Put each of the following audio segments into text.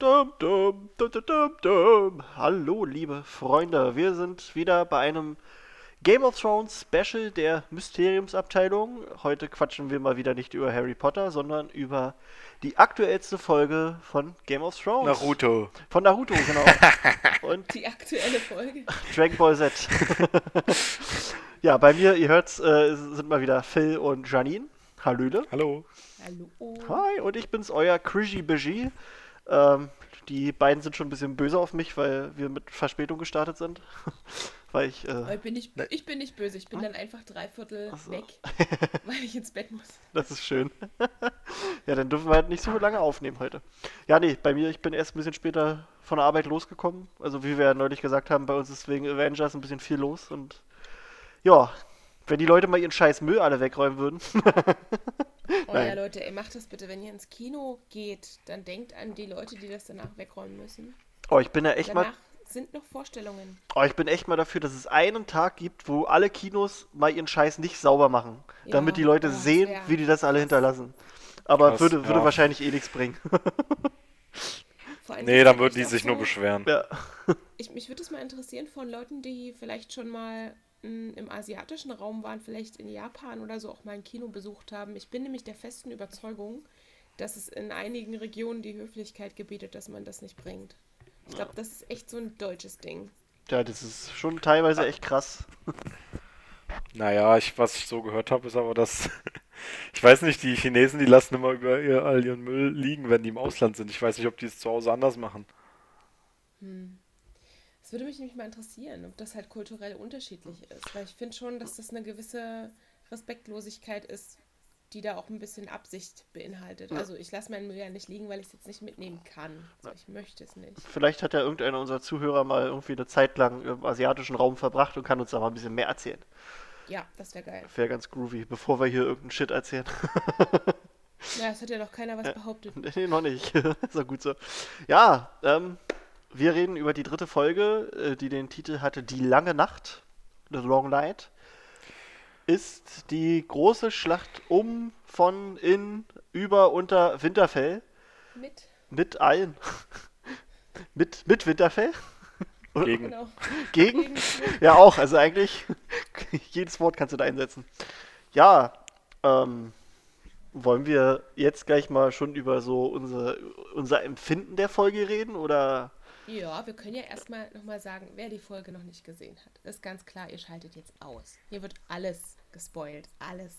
Dum, dum, dum, dum, dum, dum. Hallo, liebe Freunde. Wir sind wieder bei einem Game of Thrones Special der Mysteriumsabteilung. Heute quatschen wir mal wieder nicht über Harry Potter, sondern über die aktuellste Folge von Game of Thrones. Naruto. Von Naruto, genau. Und Die aktuelle Folge. Dragon Ball Z. ja, bei mir, ihr hört's, äh, sind mal wieder Phil und Janine. Hallöle. Hallo. Hallo. Hi, und ich bin's, euer Krishy Beji. Ähm, die beiden sind schon ein bisschen böse auf mich, weil wir mit Verspätung gestartet sind. weil ich, äh, ich bin, nicht, ich bin nicht böse, ich bin dann einfach dreiviertel so. weg, weil ich ins Bett muss. das ist schön. ja, dann dürfen wir halt nicht so lange aufnehmen heute. Ja, nee, bei mir, ich bin erst ein bisschen später von der Arbeit losgekommen. Also, wie wir ja neulich gesagt haben, bei uns ist wegen Avengers ein bisschen viel los und ja, wenn die Leute mal ihren scheiß Müll alle wegräumen würden. Oh ja, Leute, ey, macht das bitte, wenn ihr ins Kino geht, dann denkt an die Leute, die das danach wegräumen müssen. oh, ich bin ja echt mal Danach sind noch Vorstellungen. Oh, ich bin echt mal dafür, dass es einen Tag gibt, wo alle Kinos mal ihren Scheiß nicht sauber machen. Ja, damit die Leute das sehen, wär wie die das alle hinterlassen. Aber Krass, würde, würde ja. wahrscheinlich eh nichts bringen. Vor allem, Nee, dann würden die sich nur so- beschweren. ja. Ich, mich würde es mal interessieren von Leuten, die vielleicht schon mal im asiatischen Raum waren, vielleicht in Japan oder so auch mal ein Kino besucht haben. Ich bin nämlich der festen Überzeugung, dass es in einigen Regionen die Höflichkeit gebietet, dass man das nicht bringt. Ich glaube, das ist echt so ein deutsches Ding. ja, das ist schon teilweise echt krass. Naja, ich, was ich so gehört habe, ist aber, dass. Ich weiß nicht, die Chinesen, die lassen immer über ihr, all ihren Müll liegen, wenn die im Ausland sind. Ich weiß nicht, ob die es zu Hause anders machen. Es würde mich nämlich mal interessieren, ob das halt kulturell unterschiedlich ist. Weil ich finde schon, dass das eine gewisse Respektlosigkeit ist, die da auch ein bisschen Absicht beinhaltet. Also ich lasse meinen Müll ja nicht liegen, weil ich es jetzt nicht mitnehmen kann. Also ich möchte es nicht. Vielleicht hat ja irgendeiner unserer Zuhörer mal irgendwie eine Zeit lang im asiatischen Raum verbracht und kann uns da mal ein bisschen mehr erzählen. Ja, das wäre geil. Wäre ganz groovy, bevor wir hier irgendeinen Shit erzählen. Ja, es hat ja noch keiner was behauptet. Nee, noch nicht. ist doch gut so. Ja, ähm, wir reden über die dritte Folge, äh, die den Titel hatte Die lange Nacht, The Long Night. Ist die große Schlacht um, von, in, über, unter Winterfell. Mit, Mit allen. mit, mit Winterfell? Gegen. genau. Gegen? Gegen Ja, auch. Also eigentlich, jedes Wort kannst du da einsetzen. Ja, ähm, wollen wir jetzt gleich mal schon über so unser, unser Empfinden der Folge reden? Oder? Ja, wir können ja erstmal nochmal sagen, wer die Folge noch nicht gesehen hat. Das ist ganz klar, ihr schaltet jetzt aus. Hier wird alles gespoilt. Alles.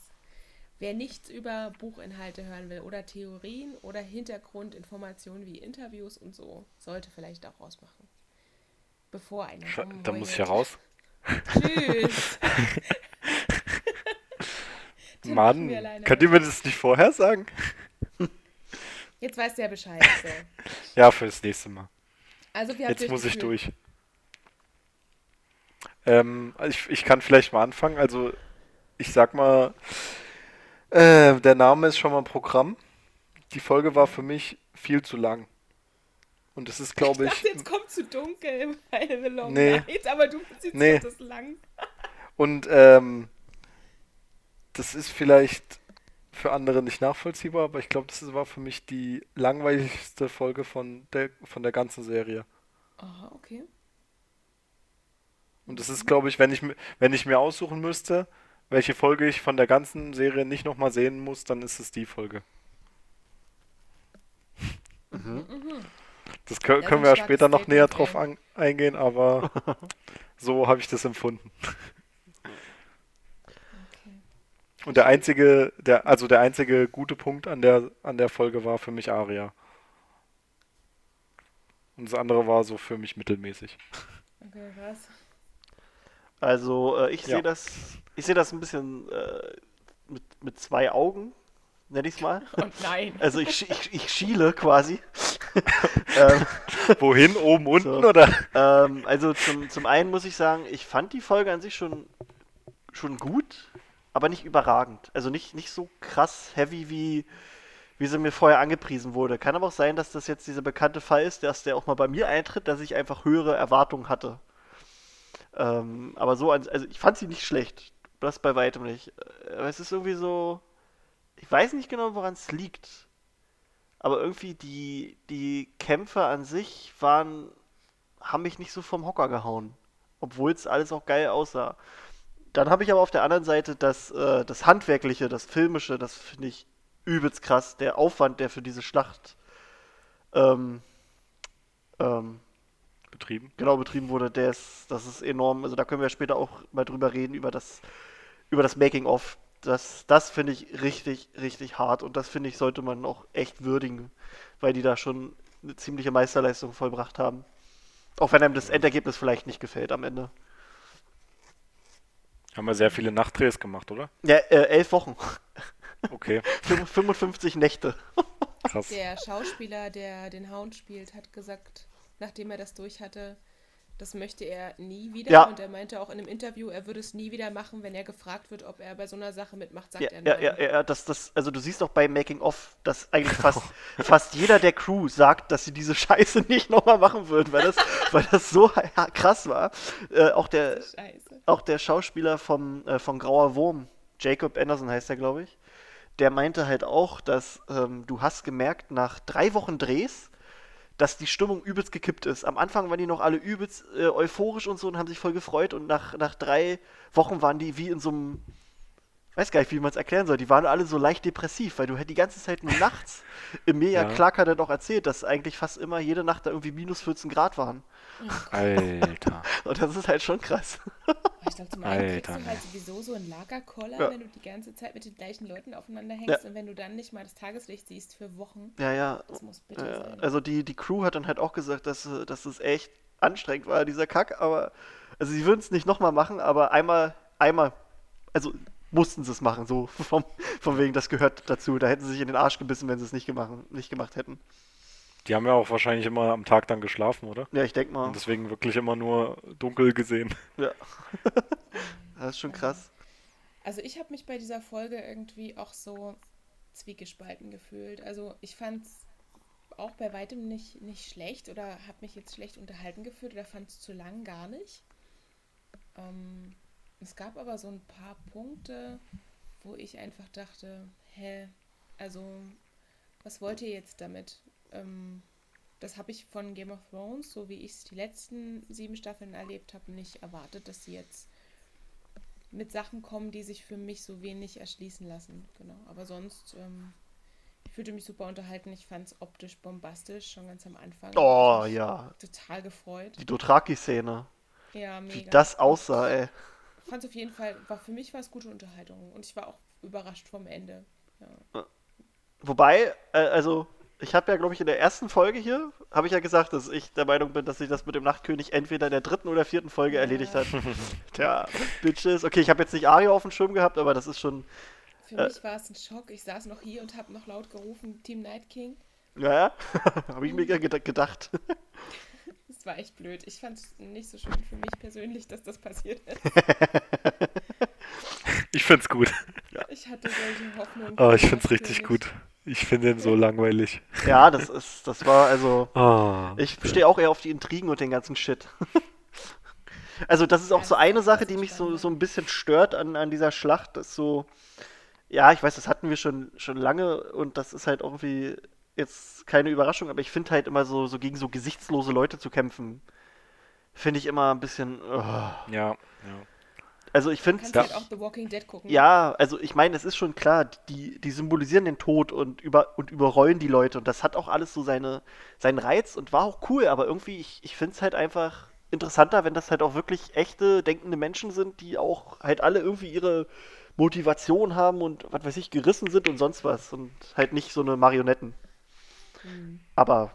Wer nichts über Buchinhalte hören will oder Theorien oder Hintergrundinformationen wie Interviews und so, sollte vielleicht auch ausmachen. Bevor einer. Da muss ich ja raus. Tschüss. Mann, könnt ihr mir das nicht vorher sagen? Jetzt weißt du ja Bescheid. So. Ja, fürs nächste Mal. Also, habt Jetzt muss ich durch. Ähm, ich, ich kann vielleicht mal anfangen. Also, ich sag mal, äh, der Name ist schon mal ein Programm. Die Folge war für mich viel zu lang. Und es ist, glaube Ich ich, dachte, jetzt kommt zu dunkel bei The Long Nee. Night, aber du Nee. nee. das lang. und ähm, das ist vielleicht für andere nicht nachvollziehbar, aber ich glaube, das war für mich die langweiligste Folge von der, von der ganzen Serie. Aha, okay. Und das ist, glaube ich, wenn ich, wenn ich mir aussuchen müsste, welche Folge ich von der ganzen Serie nicht nochmal sehen muss, dann ist es die Folge. Das kö- Ja, können wir ja später noch näher drauf an eingehen, aber so habe ich das empfunden. Und der einzige, der, also der einzige gute Punkt an der, an der Folge war für mich Aria. Und das andere war so für mich mittelmäßig. Okay, was? Also, äh, ich Ja. sehe das, ich sehe das ein bisschen äh, mit, mit zwei Augen, nenne ich es mal. Oh nein. Also, ich, sch- ich, ich schiele quasi. ähm, Wohin? Oben, unten So. oder? Ähm, also zum, zum einen muss ich sagen, ich fand die Folge an sich schon, schon gut, aber nicht überragend. Also nicht, nicht so krass heavy, wie, wie sie mir vorher angepriesen wurde. Kann aber auch sein, dass das jetzt dieser bekannte Fall ist, dass der auch mal bei mir eintritt, dass ich einfach höhere Erwartungen hatte. Ähm, aber so, also ich fand sie nicht schlecht. Das bei weitem nicht. Aber es ist irgendwie so, ich weiß nicht genau, woran es liegt. aber irgendwie die, die Kämpfe an sich waren, haben mich nicht so vom Hocker gehauen. Obwohl es alles auch geil aussah. Dann habe ich aber auf der anderen Seite das, äh, das Handwerkliche, das Filmische, das finde ich übelst krass. Der Aufwand, der für diese Schlacht ähm, ähm, Betrieben. genau betrieben wurde, der ist, das ist enorm. Also da können wir später auch mal drüber reden, über das, über das Making-of. Das, das finde ich richtig, richtig hart und das finde ich, sollte man auch echt würdigen, weil die da schon eine ziemliche Meisterleistung vollbracht haben. Auch wenn einem das Endergebnis vielleicht nicht gefällt am Ende. Haben wir sehr viele Nachtdrehs gemacht, oder? Ja, äh, elf Wochen. Okay, 55 Nächte. krass. Der Schauspieler, der den Hound spielt, hat gesagt, nachdem er das durch hatte, das möchte er nie wieder. Ja. Und er meinte auch in einem Interview, er würde es nie wieder machen, wenn er gefragt wird, ob er bei so einer Sache mitmacht, sagt Ja, er ja, nein. ja, ja, das, das, also du siehst auch bei Making of, dass eigentlich fast, fast jeder der Crew sagt, dass sie diese Scheiße nicht nochmal machen würden, weil das, weil das so ja, krass war. Äh, auch der, Scheiße. Auch der Schauspieler vom, äh, von Grauer Wurm, Jacob Anderson heißt er, glaube ich, der meinte halt auch, dass ähm, du hast gemerkt, nach drei Wochen Drehs, dass die Stimmung übelst gekippt ist. Am Anfang waren die noch alle übelst äh, euphorisch und so und haben sich voll gefreut und nach, nach drei Wochen waren die wie in so einem, weiß gar nicht, wie man es erklären soll, die waren alle so leicht depressiv, weil du halt die ganze Zeit nur nachts, Emilia Ja. Clark hat dann auch erzählt, dass eigentlich fast immer jede Nacht da irgendwie minus 14 Grad waren. Alter. Und das ist halt schon krass. Ich glaube, zum einen kriegst Alter, du halt sowieso so einen Lagerkoller, Ja. wenn du die ganze Zeit mit den gleichen Leuten aufeinander hängst Ja. und wenn du dann nicht mal das Tageslicht siehst für Wochen. Ja, ja. Das muss bitter Ja, sein. also die, die Crew hat dann halt auch gesagt, dass, dass es echt anstrengend war, dieser Kack, aber also sie würden es nicht nochmal machen, aber einmal, einmal, also mussten sie es machen, so vom, von wegen, das gehört dazu. Da hätten sie sich in den Arsch gebissen, wenn sie es nicht, gemacht, nicht gemacht hätten. Die haben ja auch wahrscheinlich immer am Tag dann geschlafen, oder? Ja, ich denke mal, Und deswegen wirklich immer nur dunkel gesehen. ja. das ist schon krass. Also ich habe mich bei dieser Folge irgendwie auch so zwiegespalten gefühlt. Also ich fand es auch bei weitem nicht, nicht schlecht oder habe mich jetzt schlecht unterhalten gefühlt oder fand es zu lang gar nicht. Ähm, es gab aber so ein paar Punkte, wo ich einfach dachte, hä, also was wollt ihr jetzt damit? Ähm, das habe ich von Game of Thrones, so wie ich es die letzten sieben Staffeln erlebt habe, nicht erwartet, dass sie jetzt mit Sachen kommen, die sich für mich so wenig erschließen lassen. Genau. Aber sonst, ähm, ich fühlte mich super unterhalten. Ich fand es optisch bombastisch, schon ganz am Anfang. Oh, ja. Total gefreut. Die Dothraki-Szene, Ja, wie mega. das aussah, ey. Ich fand es auf jeden Fall, war für mich war es gute Unterhaltung. Und ich war auch überrascht vom Ende. Ja. Wobei, äh, also, ich habe ja, glaube ich, in der ersten Folge hier, habe ich ja gesagt, dass ich der Meinung bin, dass sich das mit dem Nachtkönig entweder in der dritten oder vierten Folge Ja. erledigt hat. Tja, Bitches. Okay, ich habe jetzt nicht Ario auf dem Schirm gehabt, aber das ist schon, Für Äh. mich war es ein Schock. Ich saß noch hier und habe noch laut gerufen, Team Night King. naja, habe ich mir ged- gedacht. Das war echt blöd. Ich fand es nicht so schön für mich persönlich, dass das passiert ist. Ich find's gut. Ich hatte solche Hoffnungen. Oh, ich find's richtig gut. Ich finde den so langweilig. ja, das ist, das war also. Oh. Ich stehe auch eher auf die Intrigen und den ganzen Shit. Also das ist auch so eine Sache, die mich so, so ein bisschen stört an, an dieser Schlacht. Das ist so, ja, ich weiß, das hatten wir schon, schon lange und das ist halt irgendwie jetzt keine Überraschung, aber ich finde halt immer so, so gegen so gesichtslose Leute zu kämpfen, finde ich immer ein bisschen, oh. Ja, ja. Also ich Du finde, kannst Ja. halt auch The Walking Dead gucken. ja, also ich meine, es ist schon klar, die, die symbolisieren den Tod und, über, und überrollen die Leute und das hat auch alles so seine, seinen Reiz und war auch cool, aber irgendwie, ich, ich finde es halt einfach interessanter, wenn das halt auch wirklich echte, denkende Menschen sind, die auch halt alle irgendwie ihre Motivation haben und was weiß ich, gerissen sind und sonst was und halt nicht so eine Marionetten. Mhm. Aber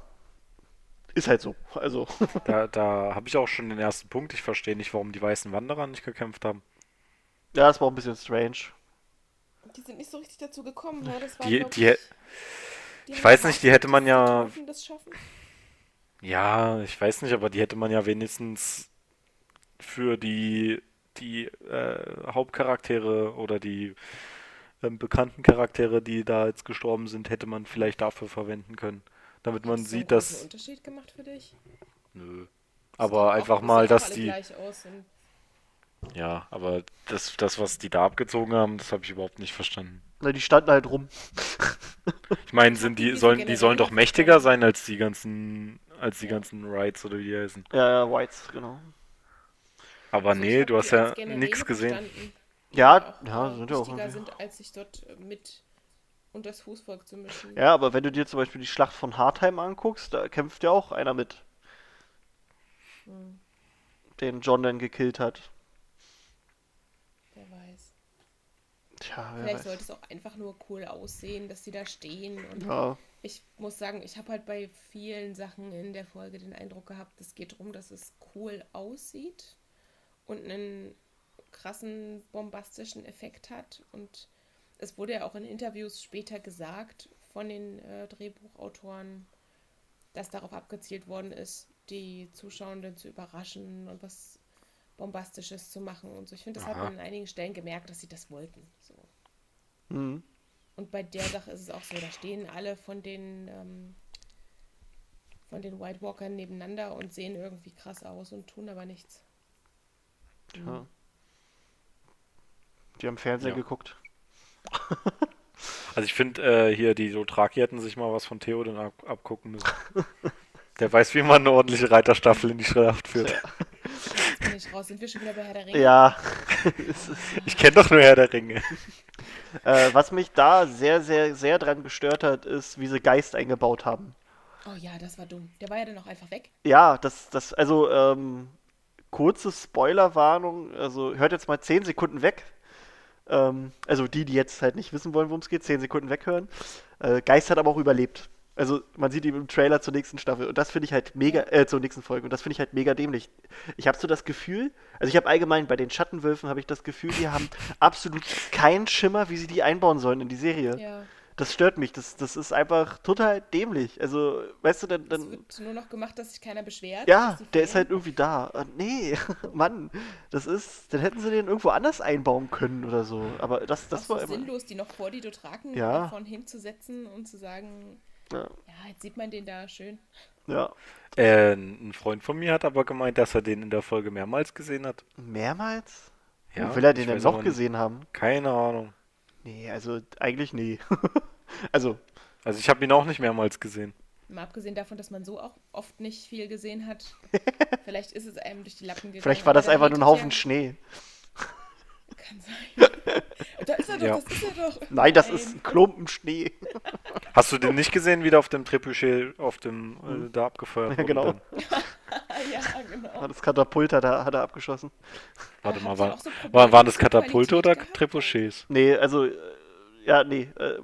ist halt so. Also, Da, da habe ich auch schon den ersten Punkt. Ich verstehe nicht, warum die weißen Wanderer nicht gekämpft haben. Ja, das war auch ein bisschen strange. Die sind nicht so richtig dazu gekommen, ne? Das war, Die, die, hä- die ich weiß nicht, die hätte man ja- getroffen, das schaffen. ja, ich weiß nicht, aber die hätte man ja wenigstens für die, die äh, Hauptcharaktere oder die ähm, bekannten Charaktere, die da jetzt gestorben sind, hätte man vielleicht dafür verwenden können. Damit man einen sieht, dass. Unterschied gemacht für dich? Nö. Das Aber einfach mal, dass die. Ja, aber das, das, was die da abgezogen haben, das habe ich überhaupt nicht verstanden. Na, die standen halt rum. Ich meine, sind die, sollen, die sollen doch mächtiger sein als die ganzen, als die ganzen Rides oder wie die heißen. Ja, ja, Whites, genau. Aber Also nee, du hast ja nichts gesehen. verstanden, Ja, die ja, sind ja auch wichtiger sind, als sich dort äh, mit und das Fußvolk zu mischen. Ja, aber wenn du dir zum Beispiel die Schlacht von Hartheim anguckst, da kämpft ja auch einer mit, Hm, den John dann gekillt hat. wer weiß. Tja, Vielleicht sollte es auch einfach nur cool aussehen, dass sie da stehen. Und Ja, ich muss sagen, ich habe halt bei vielen Sachen in der Folge den Eindruck gehabt, es geht darum, dass es cool aussieht und einen krassen bombastischen Effekt hat. Und es wurde ja auch in Interviews später gesagt von den äh, Drehbuchautoren, dass darauf abgezielt worden ist, die Zuschauenden zu überraschen und was Bombastisches zu machen und so. Ich finde, das hat Aha. man an einigen Stellen gemerkt, dass sie das wollten. So. mhm. Und bei der Sache ist es auch so, da stehen alle von den ähm, von den White Walkern nebeneinander und sehen irgendwie krass aus und tun aber nichts. Tja. Die haben Fernsehen Ja. geguckt. Also ich finde, äh, hier die Dothraki hätten sich mal was von Theoden ab abgucken müssen. Der weiß, wie man eine ordentliche Reiterstaffel in die Schlacht führt. Jetzt bin ich raus. Sind wir schon wieder bei Herr der Ringe? Ja. Ich kenne doch nur Herr der Ringe. äh, was mich da sehr, sehr, sehr dran gestört hat, ist, wie sie Geist eingebaut haben. Oh ja, das war dumm. Der war ja dann auch einfach weg. Ja, das, das, also, ähm, kurze Spoilerwarnung, also hört jetzt mal 10 Sekunden weg. Ähm, also die, die jetzt halt nicht wissen wollen, worum es geht, 10 Sekunden weghören. Äh, Geist hat aber auch überlebt. Also man sieht ihn im Trailer zur nächsten Staffel und das finde ich halt mega, äh, zur nächsten Folge und das finde ich halt mega dämlich. Ich habe so das Gefühl, also ich habe allgemein bei den Schattenwölfen habe ich das Gefühl, die haben absolut keinen Schimmer, wie sie die einbauen sollen in die Serie. Ja. Das stört mich, das, das ist einfach total dämlich. Also, weißt du, dann, Es dann wird nur noch gemacht, dass sich keiner beschwert. ja, der ist halt irgendwie da. Und nee, Mann, das ist, dann hätten sie den irgendwo anders einbauen können oder so. Aber das, das auch so war immer. sinnlos, die noch vor die Dothraken Ja. davon hinzusetzen und zu sagen, Ja, ja, jetzt sieht man den da schön. ja. Äh, ein Freund von mir hat aber gemeint, dass er den in der Folge mehrmals gesehen hat. Mehrmals? Ja, Wo will er den denn noch gesehen haben? Keine Ahnung. Nee, also eigentlich nee. also, Also ich habe ihn auch nicht mehrmals gesehen. Mal abgesehen davon, dass man so auch oft nicht viel gesehen hat. Vielleicht ist es einem durch die Lappen gegangen. vielleicht war das einfach nur ein Haufen Schnee. Kann sein. da ist er doch, Ja. das ist er doch. Nein, das ist ein Klumpen Schnee. Hast du den nicht gesehen, wie der auf dem Trebuchet auf dem äh, da abgefeuert Ja, wurde? genau. Dann? ja, genau. Das Katapult hat er, hat er abgeschossen. Warte mal, war, so war, waren das Katapulte oder gehabt? Trebuchets? Nee, also, äh, ja, nee. Äh, äh,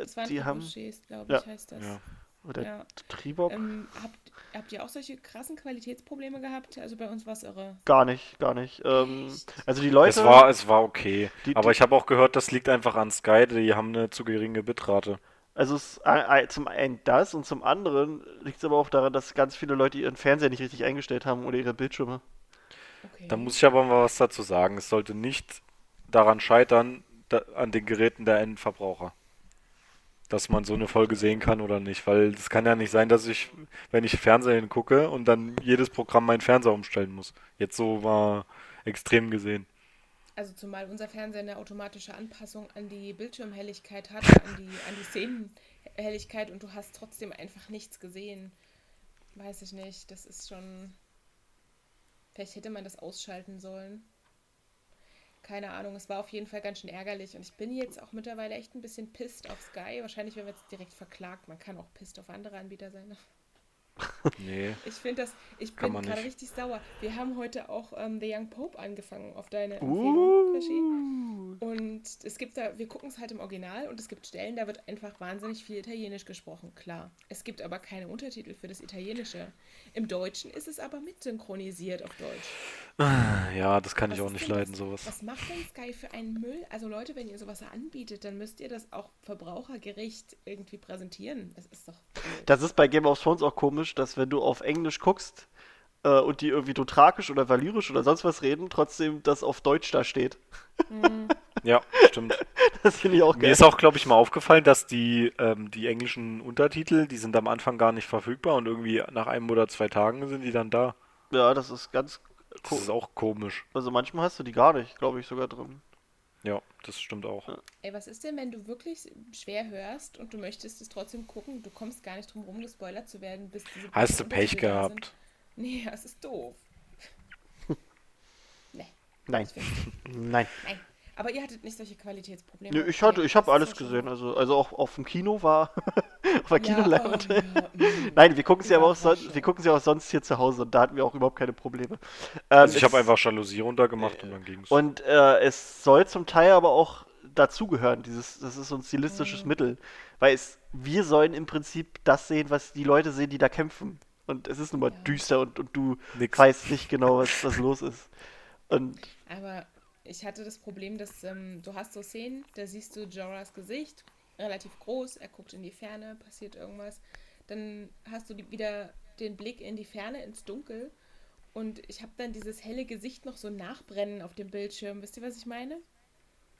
Das waren die haben. glaube Ja. ich, heißt das. Ja. Oder Ja. Tribok? Ähm, habt, habt ihr auch solche krassen Qualitätsprobleme gehabt? Also bei uns war es irre. Gar nicht, gar nicht. Ähm, also die Leute. Es war, es war okay. Die- aber die- ich habe auch gehört, das liegt einfach an Sky, die haben eine zu geringe Bitrate. Also es, äh, zum einen das und zum anderen liegt es aber auch daran, dass ganz viele Leute ihren Fernseher nicht richtig eingestellt haben oder ihre Bildschirme. Okay. Da muss ich aber mal was dazu sagen. Es sollte nicht daran scheitern, da, an den Geräten der Endverbraucher. Dass man so eine Folge sehen kann oder nicht. Weil es kann ja nicht sein, dass ich, wenn ich Fernsehen gucke und dann jedes Programm meinen Fernseher umstellen muss. Jetzt so mal extrem gesehen. Also zumal unser Fernseher eine automatische Anpassung an die Bildschirmhelligkeit hat, an die, an die Szenenhelligkeit und du hast trotzdem einfach nichts gesehen. Weiß ich nicht. Das ist schon. Vielleicht hätte man das ausschalten sollen. Keine Ahnung, es war auf jeden Fall ganz schön ärgerlich und ich bin jetzt auch mittlerweile echt ein bisschen pisst auf Sky. Wahrscheinlich werden wir jetzt direkt verklagt. Man kann auch pisst auf andere Anbieter sein. Nee. Ich finde das, ich bin gerade richtig sauer. Wir haben heute auch ähm, The Young Pope angefangen auf deine Empfehlung. Uh, Und es gibt da, wir gucken es halt im Original und es gibt Stellen, da wird einfach wahnsinnig viel Italienisch gesprochen, klar. Es gibt aber keine Untertitel für das Italienische. Im Deutschen ist es aber mitsynchronisiert auf Deutsch. Ja, das kann ich Was auch ist nicht leiden, das? sowas. Was macht denn Sky für einen Müll? Also Leute, wenn ihr sowas anbietet, dann müsst ihr das auch verbrauchergerecht irgendwie präsentieren. Das ist doch blöd. das ist bei Game of Thrones auch komisch, dass wenn du auf Englisch guckst äh, und die irgendwie dothrakisch oder valyrisch oder sonst was reden, trotzdem das auf Deutsch da steht. Ja, stimmt. Das finde ich auch Mir geil. ist auch, glaube ich, mal aufgefallen, dass die, ähm, die englischen Untertitel, die sind am Anfang gar nicht verfügbar und irgendwie nach einem oder zwei Tagen sind die dann da. Ja, das ist ganz Das ist auch komisch. Also manchmal hast du die gar nicht, glaube ich, sogar drin. Ja, das stimmt auch. Ey, was ist denn, wenn du wirklich schwer hörst und du möchtest es trotzdem gucken? Du kommst gar nicht drum rum, gespoilert zu werden, bis diese Hast du Pech gehabt? sind. Nee, das ist doof. nee, Nein. Nein. nein. Aber ihr hattet nicht solche Qualitätsprobleme. Nö, ich hatte, ich habe alles gesehen. Also, also auch auf dem Kino war auf der Ja, Kinoleinwand. oh, ja, mm. Nein, wir gucken sie aber auch wir gucken sie auch sonst hier zu Hause und da hatten wir auch überhaupt keine Probleme. Ähm, Also ich habe es- einfach Jalousie runtergemacht und dann ging's. Und äh, es soll zum Teil aber auch dazugehören, dieses, das ist so ein stilistisches Mhm. Mittel. Weil es, wir sollen im Prinzip das sehen, was die Leute sehen, die da kämpfen. Und es ist nun mal Ja. düster und, und du Nix. weißt nicht genau, was, was los ist. Und Aber ich hatte das Problem, dass ähm, du hast so Szenen, da siehst du Jorahs Gesicht, relativ groß, er guckt in die Ferne, passiert irgendwas. Dann hast du die, wieder den Blick in die Ferne, ins Dunkel. Und ich habe dann dieses helle Gesicht noch so nachbrennen auf dem Bildschirm. Wisst ihr, was ich meine?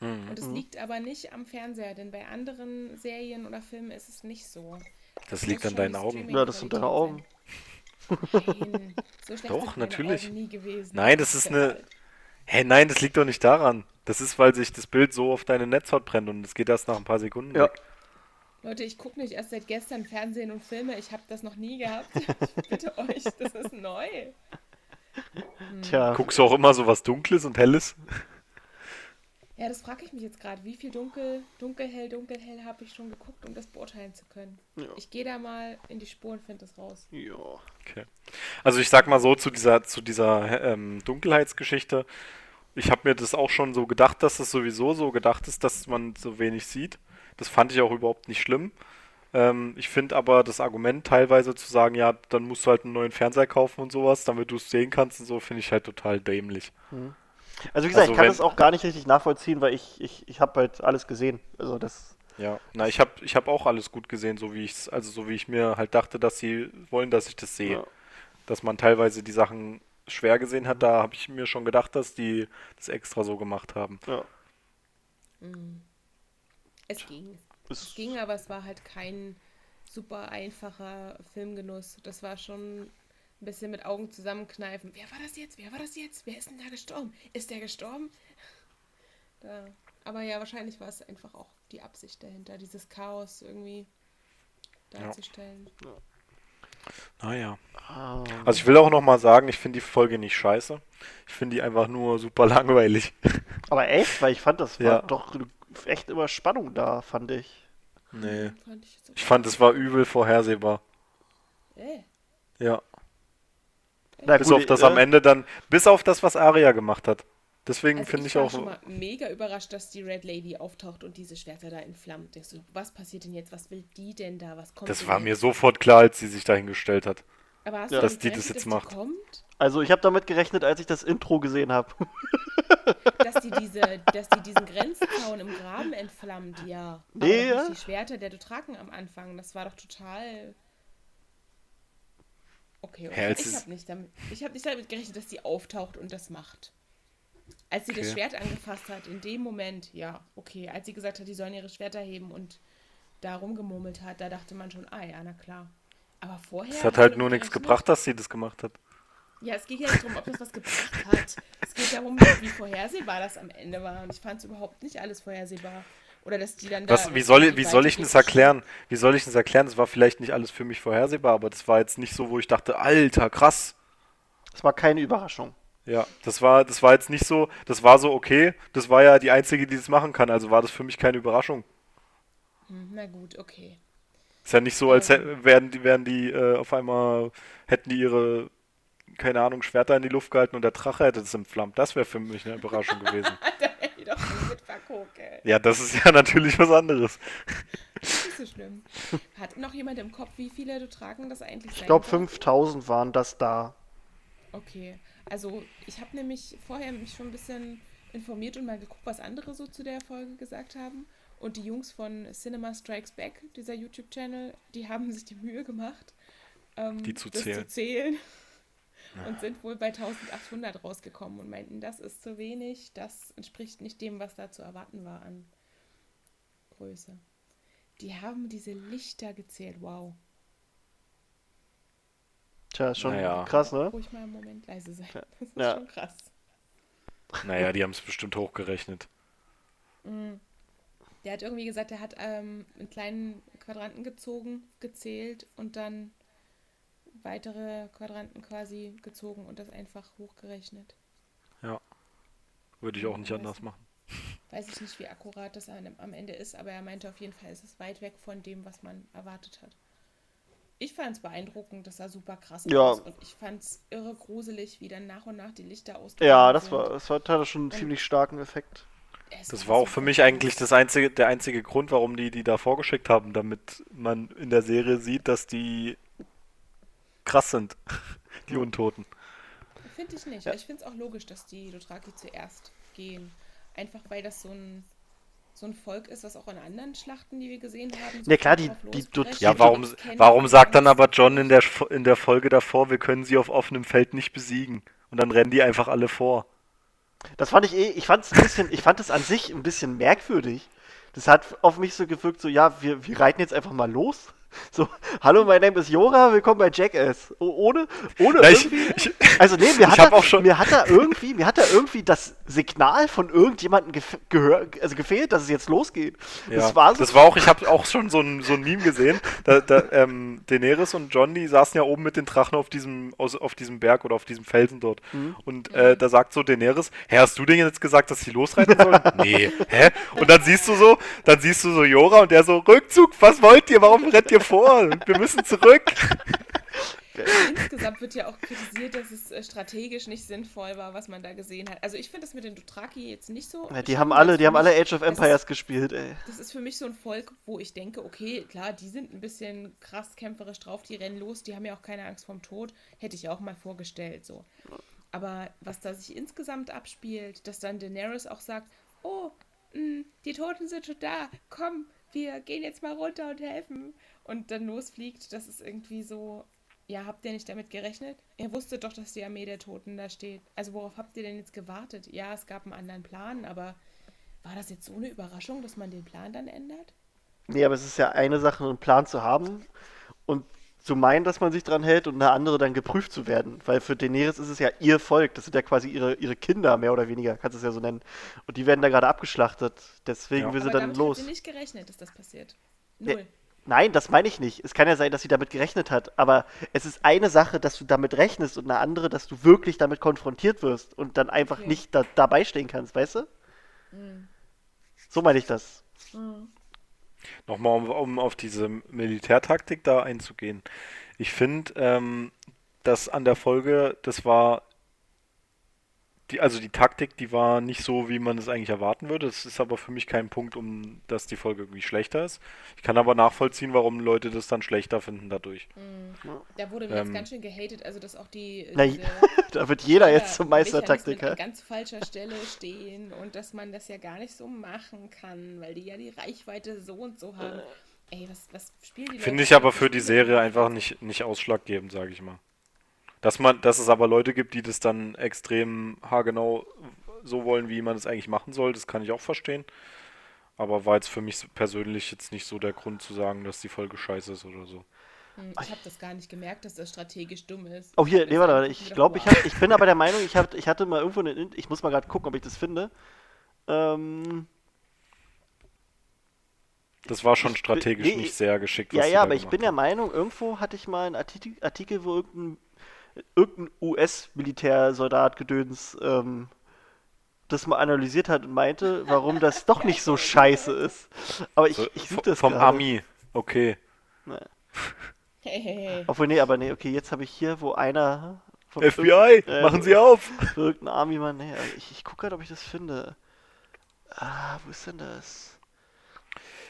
Mhm. Und es liegt aber nicht am Fernseher, denn bei anderen Serien oder Filmen ist es nicht so. Das muss liegt an deinen Augen. Ja, das sind deine Augen. Nein, so schlecht Doch, natürlich. Augen nie gewesen. Nein, das ist eine- Hä, nein, das liegt doch nicht daran. Das ist, weil sich das Bild so auf deine Netzhaut brennt und es geht erst nach ein paar Sekunden Ja. weg. Leute, ich gucke nicht erst seit gestern Fernsehen und Filme. Ich habe das noch nie gehabt. Ich bitte euch, das ist neu. tja, Guckst du auch immer so was Dunkles und Helles? Ja, das frage ich mich jetzt gerade. Wie viel dunkel, dunkelhell, dunkelhell habe ich schon geguckt, um das beurteilen zu können? Ja. Ich gehe da mal in die Spur und finde das raus. ja. Okay. Also ich sag mal so zu dieser, zu dieser ähm, Dunkelheitsgeschichte. Ich habe mir das auch schon so gedacht, dass es sowieso so gedacht ist, dass man so wenig sieht. Das fand ich auch überhaupt nicht schlimm. Ähm, ich finde aber das Argument teilweise zu sagen, ja, dann musst du halt einen neuen Fernseher kaufen und sowas, damit du es sehen kannst und so, finde ich halt total dämlich. Also wie gesagt, Also ich kann wenn- das auch gar nicht richtig nachvollziehen, weil ich, ich, ich habe halt alles gesehen. Also das, Ja, na, ich habe ich hab auch alles gut gesehen, so wie ich also so wie ich mir halt dachte, dass sie wollen, dass ich das sehe. Ja. Dass man teilweise die Sachen schwer gesehen hat, da habe ich mir schon gedacht, dass die das extra so gemacht haben. ja. Es ging. Es Es, ging, aber es war halt kein super einfacher Filmgenuss. Das war schon ein bisschen mit Augen zusammenkneifen. Wer war das jetzt? Wer war das jetzt? Wer ist denn da gestorben? Ist der gestorben? Da. Aber ja, wahrscheinlich war es einfach auch die Absicht dahinter, dieses Chaos irgendwie darzustellen. Naja. ah, Also ich will auch noch mal sagen, ich finde die Folge nicht scheiße. Ich finde die einfach nur super langweilig. aber echt, weil ich fand, das war Ja. doch echt immer Spannung da, fand ich. Nee. Fand ich, Ich fand, es war übel vorhersehbar. Äh, Ja. Na Bis gut, auf das äh, am Ende dann, bis auf das, was Arya gemacht hat. Deswegen also finde ich, war auch. schon mal mega überrascht, dass die Red Lady auftaucht und diese Schwerter da entflammt. Ich so, was passiert denn jetzt? Was will die denn da? Was kommt Das war jetzt? mir sofort klar, als sie sich dahingestellt hat. Aber hast Ja. du dass die das jetzt macht. Also ich habe damit gerechnet, als ich das Intro gesehen habe. Dass die, diese, dass die diesen Grenzzaun im Graben entflammt, ja. Aber Nee, doch ja. die Schwerter der Dothraken am Anfang. Das war doch total. Okay, okay. Als ich habe nicht, damit, ich hab nicht damit gerechnet, dass die auftaucht und das macht. Als sie das Okay. Schwert angefasst hat, in dem Moment, ja, okay. Als sie gesagt hat, die sollen ihre Schwerter heben und da rumgemurmelt hat, da dachte man schon, ah ja, na klar. Aber vorher. Es hat halt nur nichts gebracht, dass sie das gemacht hat. ja, es geht ja nicht darum, ob das was gebracht hat. Es geht darum, wie vorhersehbar das am Ende war. Und ich fand es überhaupt nicht alles vorhersehbar. Oder dass die dann da. Was, wie soll, wie soll ich denn das erklären? Wie soll ich denn das erklären? Das war vielleicht nicht alles für mich vorhersehbar, aber das war jetzt nicht so, wo ich dachte, Alter, krass. Das war keine Überraschung. Ja, das war, das war jetzt nicht so, das war so, okay, das war ja die einzige, die das machen kann, also war das für mich keine Überraschung. Hm, Na gut, okay. Ist ja nicht so, als Ähm. hä- wären die, wären die äh, auf einmal, hätten die ihre, keine Ahnung, Schwerter in die Luft gehalten und der Drache hätte es entflammt. Das wäre für mich eine Überraschung gewesen. ich doch nicht mit ey. Ja, das ist ja natürlich was anderes. Nicht so schlimm. Hat noch jemand im Kopf, wie viele du tragen das eigentlich Ich glaube, soll? 5000 waren das da. Okay. Also, ich habe nämlich vorher mich schon ein bisschen informiert und mal geguckt, was andere so zu der Folge gesagt haben. Und die Jungs von Cinema Strikes Back, dieser YouTube-Channel, die haben sich die Mühe gemacht, ähm, Die zu das zählen. zu zählen. Und sind wohl bei 1800 rausgekommen und meinten, das ist zu wenig, das entspricht nicht dem, was da zu erwarten war an Größe. Die haben diese Lichter gezählt, wow. Tja, ist schon Naja. krass, ne? Ruhig mal einen Moment leise sein. Das ist Ja. schon krass. Naja, die haben es bestimmt hochgerechnet. Mm. Der hat irgendwie gesagt, er hat ähm, einen kleinen Quadranten gezogen, gezählt und dann weitere Quadranten quasi gezogen und das einfach hochgerechnet. Ja. Würde ich auch nicht Weiß anders machen. Weiß ich nicht, wie akkurat das am Ende ist, aber er meinte auf jeden Fall, es ist weit weg von dem, was man erwartet hat. Ich fand es beeindruckend, das sah super krass Ja. aus und ich fand es irre gruselig, wie dann nach und nach die Lichter ausgegangen Ja, das sind. war, das hatte schon einen ziemlich starken Effekt. Das war auch für mich eigentlich das einzige, der einzige Grund, warum die die da vorgeschickt haben, damit man in der Serie sieht, dass die krass sind, die Untoten. Finde ich nicht. Ja. Ich finde es auch logisch, dass die Dothraki zuerst gehen. Einfach weil das so ein, so ein Volk ist, was auch in anderen Schlachten, die wir gesehen haben. So Ja, klar, die- die. Dothraki- Ja, warum, warum sagt dann aber John in der, in der Folge davor, wir können sie auf offenem Feld nicht besiegen? Und dann rennen die einfach alle vor. Das fand ich eh, ich fand es ein bisschen, ich fand es an sich ein bisschen merkwürdig. Das hat auf mich so gewirkt, so, ja, wir, wir reiten jetzt einfach mal los. So, hallo, mein Name ist Jora, willkommen bei Jackass. Ohne, ohne Na, ich, irgendwie, also nee, mir hat, er, auch schon- mir hat er irgendwie, mir hat er irgendwie das Signal von irgendjemandem gef also gefehlt, dass es jetzt losgeht. ja, das war so, das war auch, ich habe auch schon so ein, so ein Meme gesehen. Da, da, ähm, Daenerys und John, die saßen ja oben mit den Drachen auf diesem, aus, auf diesem Berg oder auf diesem Felsen dort. Mhm. Und äh, da sagt so Daenerys, hä, hast du denen jetzt gesagt, dass sie losreiten sollen? nee, hä? Und dann siehst du so, dann siehst du so Jora und der so, Rückzug, was wollt ihr? Warum rennt ihr vor? Wir müssen zurück. Insgesamt wird ja auch kritisiert, dass es äh, strategisch nicht sinnvoll war, was man da gesehen hat. Also ich finde das mit den Dothraki jetzt nicht so. ja, die haben alle, die haben alle Age of Empires ist- gespielt, ey. Das ist für mich so ein Volk, wo ich denke, okay, klar, die sind ein bisschen krass kämpferisch drauf, die rennen los, die haben ja auch keine Angst vorm Tod, hätte ich auch mal vorgestellt, so. Aber was da sich insgesamt abspielt, dass dann Daenerys auch sagt, oh, mh, die Toten sind schon da, komm, wir gehen jetzt mal runter und helfen. Und dann losfliegt, das ist irgendwie so, ja, habt ihr nicht damit gerechnet? Ihr wusstet doch, dass die Armee der Toten da steht. Also worauf habt ihr denn jetzt gewartet? Ja, es gab einen anderen Plan, aber war das jetzt so eine Überraschung, dass man den Plan dann ändert? Nee, aber es ist ja eine Sache, einen Plan zu haben und zu meinen, dass man sich dran hält und eine andere dann geprüft zu werden. Weil für Daenerys ist es ja ihr Volk, das sind ja quasi ihre, ihre Kinder, mehr oder weniger, kannst du es ja so nennen. Und die werden da gerade abgeschlachtet. Deswegen Ja. will sie Aber dann damit los. sie nicht gerechnet, dass das passiert. Nee. Nein, das meine ich nicht. Es kann ja sein, dass sie damit gerechnet hat, aber es ist eine Sache, dass du damit rechnest und eine andere, dass du wirklich damit konfrontiert wirst und dann einfach Okay. nicht da, dabei stehen kannst, weißt du? Mhm. So meine ich das. Nochmal, um, um auf diese Militärtaktik da einzugehen. Ich finde, ähm, dass an der Folge, das war die, also die Taktik, die war nicht so, wie man es eigentlich erwarten würde. Das ist aber für mich kein Punkt, um dass die Folge irgendwie schlechter ist. Ich kann aber nachvollziehen, warum Leute das dann schlechter finden dadurch. Da wurde mir Ähm. jetzt ganz schön gehatet, also dass auch die Na, diese Da wird jeder jetzt zum Meistertaktiker. an ganz falscher Stelle stehen und dass man das ja gar nicht so machen kann, weil die ja die Reichweite so und so haben. Ey, was, was spielen die Finde ich aber für die? Serie einfach nicht, nicht ausschlaggebend, sage ich mal. Dass man, dass es aber Leute gibt, die das dann extrem haargenau so wollen, wie man es eigentlich machen soll, das kann ich auch verstehen. Aber war jetzt für mich persönlich jetzt nicht so der Grund zu sagen, dass die Folge scheiße ist oder so. Hm, Ich habe das gar nicht gemerkt, dass das strategisch dumm ist. Oh, hier, nee, warte, ich glaube, ich, hab, ich bin aber der Meinung, ich, hab, ich hatte mal irgendwo eine, ich muss mal gerade gucken, ob ich das finde. Ähm, Das war schon Ich- strategisch nee, nicht sehr geschickt, was ja, ja, aber ich bin der. Meinung, irgendwo hatte ich mal einen Artikel, Artikel wo irgendein, irgendein US-Militärsoldat gedöns ähm, das mal analysiert hat und meinte, warum das doch nicht so scheiße ist. Aber ich, ich suche das vom gerade. Ami, okay. Nee. Hey, hey, hey. Obwohl, nee, aber nee, okay, jetzt habe ich hier, wo einer vom FBI, äh, machen Sie auf! Irgendein Army-Mann, nee, ich, ich gucke gerade, ob ich das finde. Ah, wo ist denn das?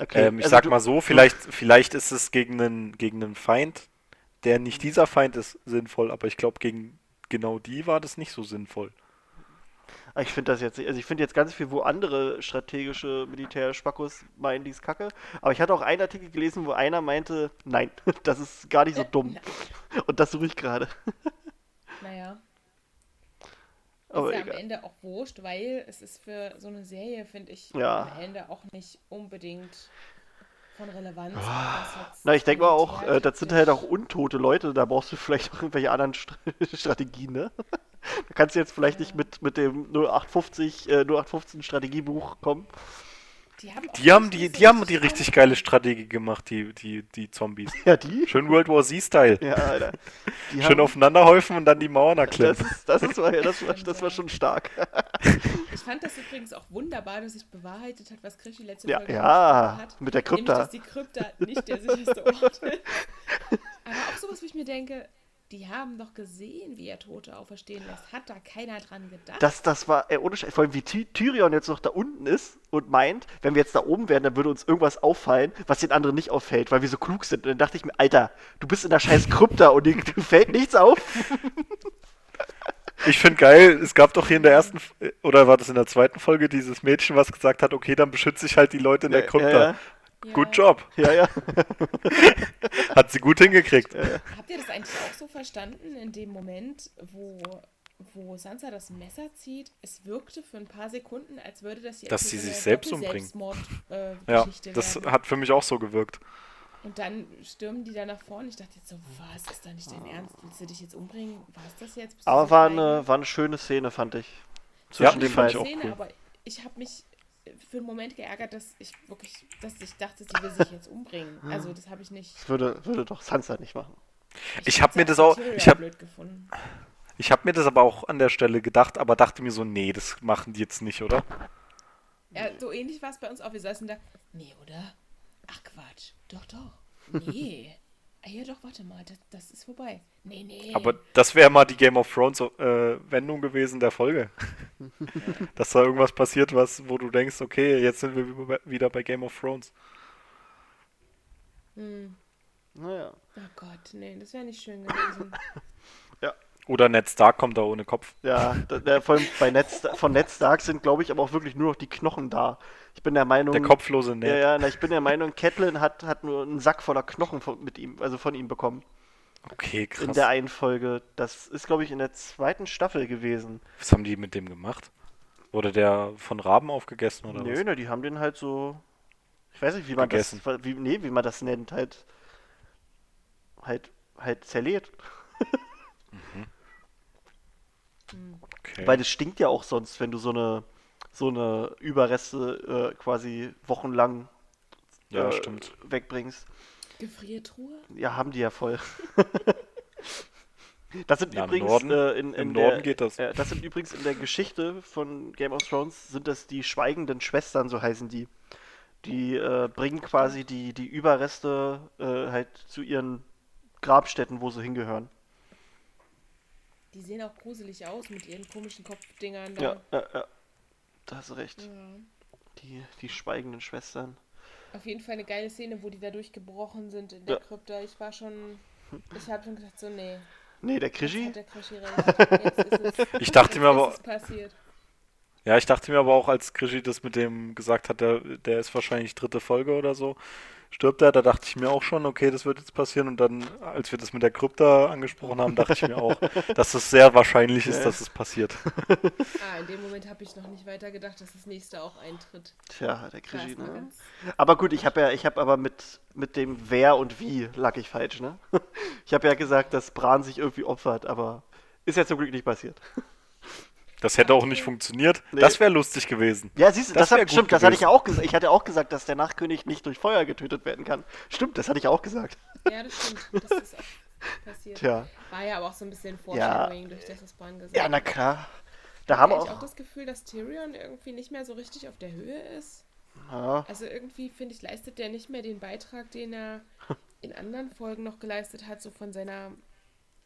Okay, Ähm, ich also sag du- mal so, vielleicht, vielleicht ist es gegen einen, gegen einen Feind, der nicht dieser Feind ist, sinnvoll, aber ich glaube, gegen genau die war das nicht so sinnvoll. Ah, Ich finde das jetzt, also ich finde jetzt ganz viel, wo andere strategische Militärspackos meinen, die ist kacke. Aber ich hatte auch einen Artikel gelesen, wo einer meinte, nein, das ist gar nicht so dumm. Und das suche ich gerade. Naja. Aber ist ja am egal. Ende auch wurscht, weil es ist für so eine Serie, finde ich, Ja. am Ende auch nicht unbedingt von Relevanz. jetzt Na, ich denke mal auch, äh, das sind halt auch untote Leute, da brauchst du vielleicht auch irgendwelche anderen St Strategien, ne? Da kannst du jetzt vielleicht nicht mit, mit dem 0850, äh, 0815 Strategiebuch kommen. Die haben, Die haben die, die haben die richtig geile Strategie gemacht, die, die, die Zombies. Ja, die? Schön World War Z-Style. Ja, Alter. Die Schön aufeinander häufen und dann die Mauern das erklimmen. ist, das, ist, das, war, das war schon stark. Ich fand das übrigens auch wunderbar, dass sich bewahrheitet hat, was Krischi letzte Ja, Folge ja, hat. mit der Nämlich, Krypta. dass die Krypta nicht der sicherste Ort ist. Aber auch sowas, wo ich mir denke, die haben doch gesehen, wie er Tote auferstehen lässt. Hat da keiner dran gedacht? Das, das war, ey, ohne Scheiß, vor allem wie Ty Tyrion jetzt noch da unten ist und meint, wenn wir jetzt da oben wären, dann würde uns irgendwas auffallen, was den anderen nicht auffällt, weil wir so klug sind. Und dann dachte ich mir, Alter, du bist in der scheiß Krypta und dir, dir fällt nichts auf. Ich finde geil, es gab doch hier in der ersten, äh, oder war das in der zweiten Folge, dieses Mädchen, was gesagt hat, okay, dann beschütze ich halt die Leute in der Krypta. Ja, Ja. Good job. ja, ja. Hat sie gut hingekriegt. Habt ihr das eigentlich auch so verstanden in dem Moment, wo, wo Sansa das Messer zieht? Es wirkte für ein paar Sekunden, als würde das jetzt Dass sie sich selbst umbringen. Äh, Ja, das werden. hat für mich auch so gewirkt. Und dann stürmen die da nach vorne. Ich dachte jetzt so, was ist da nicht dein Ernst? Willst du dich jetzt umbringen? War es das jetzt? Bist Aber war eine, war eine schöne Szene, fand ich. Ja, Zwischen die den fand ich beiden. auch Szene, cool. aber ich habe mich für einen Moment geärgert, dass ich wirklich, dass ich dachte, sie will sich jetzt umbringen. Also das habe ich nicht. Das würde, würde doch Sansa nicht machen. Ich hab hab's mir das auch- ich hab- blöd gefunden. Ich habe mir das aber auch an der Stelle gedacht, aber dachte mir so, nee, das machen die jetzt nicht, oder? Ja, so ähnlich war es bei uns auch. Wir saßen da. Nee, oder? Ach Quatsch. Doch, doch. Nee. ah ja, doch, warte mal. Das, das ist vorbei. Nee, nee. Aber das wäre mal die Game of Thrones äh, Wendung gewesen der Folge. Dass da irgendwas passiert, was, wo du denkst, okay, jetzt sind wir wie- wieder bei Game of Thrones. Hm. Naja. Oh Gott, nee, das wäre nicht schön gewesen. Oder Ned Stark kommt da ohne Kopf. Ja, da, da, vor allem bei Ned, von Ned Stark sind, glaube ich, aber auch wirklich nur noch die Knochen da. Ich bin der Meinung. Der kopflose Ja, Ned. ja, na, ich bin der Meinung, Catelyn hat, hat nur einen Sack voller Knochen von, mit ihm, also von ihm bekommen. Okay, In krass. der einen Folge. Das ist, glaube ich, in der zweiten Staffel gewesen. Was haben die mit dem gemacht? Wurde der von Raben aufgegessen oder Nö, was? ne, die haben den halt so. Ich weiß nicht, wie man Gegessen. das. Wie, nee, wie man das nennt, halt. Halt, halt zerlegt. Okay. Weil das stinkt ja auch sonst, wenn du so eine so eine Überreste äh, quasi wochenlang ja, äh, stimmt. wegbringst. Gefriertruhe? Ja, haben die ja voll. das sind Ja, im übrigens Norden- äh, in, in im der, Norden geht das. Äh, das sind übrigens in der Geschichte von Game of Thrones sind das die schweigenden Schwestern, so heißen die. Die äh, bringen quasi die, die Überreste äh, halt zu ihren Grabstätten, wo sie hingehören. Die sehen auch gruselig aus mit ihren komischen Kopfdingern da. Ja, ja, ja. Da hast du recht. Ja. Die, die schweigenden Schwestern. Auf jeden Fall eine geile Szene, wo die da durchgebrochen sind in der Ja. Krypta. Ich war schon. Ich habe schon gedacht, so, nee. Nee, der Jetzt Krischi? hat der Krischi recht. Jetzt ist es, Ich dachte jetzt mir aber- ist es passiert. Ja, ich dachte mir aber auch, als Krischi das mit dem gesagt hat, der, der ist wahrscheinlich dritte Folge oder so, stirbt er, da dachte ich mir auch schon, okay, das wird jetzt passieren. Und dann, als wir das mit der Krypta angesprochen haben, dachte ich mir auch, dass es sehr wahrscheinlich ist, Ja. dass es passiert. Ah, in dem Moment habe ich noch nicht weiter gedacht, dass das nächste auch eintritt. Tja, der Krischi, ne? Aber gut, ich habe ja, ich habe aber mit, mit dem Wer und Wie lag ich falsch, ne? Ich habe ja gesagt, dass Bran sich irgendwie opfert, aber ist ja zum Glück nicht passiert. Das hätte auch nicht funktioniert. Nee. Das wäre lustig gewesen. Ja, siehst du, Das das, hat, stimmt, das hatte ich ja gewesen. auch gesagt. Ich hatte auch gesagt, dass der Nachtkönig nicht durch Feuer getötet werden kann. Stimmt, das hatte ich auch gesagt. Ja, das stimmt. Das ist auch passiert. Tja. War ja aber auch so ein bisschen Foreshadowing durch das, was Bran gesagt Ja, na klar. Da haben Hab wir ich auch auch. das Gefühl, dass Tyrion irgendwie nicht mehr so richtig auf der Höhe ist. Ja, Also irgendwie, finde ich, leistet der nicht mehr den Beitrag, den er in anderen Folgen noch geleistet hat, so von seiner,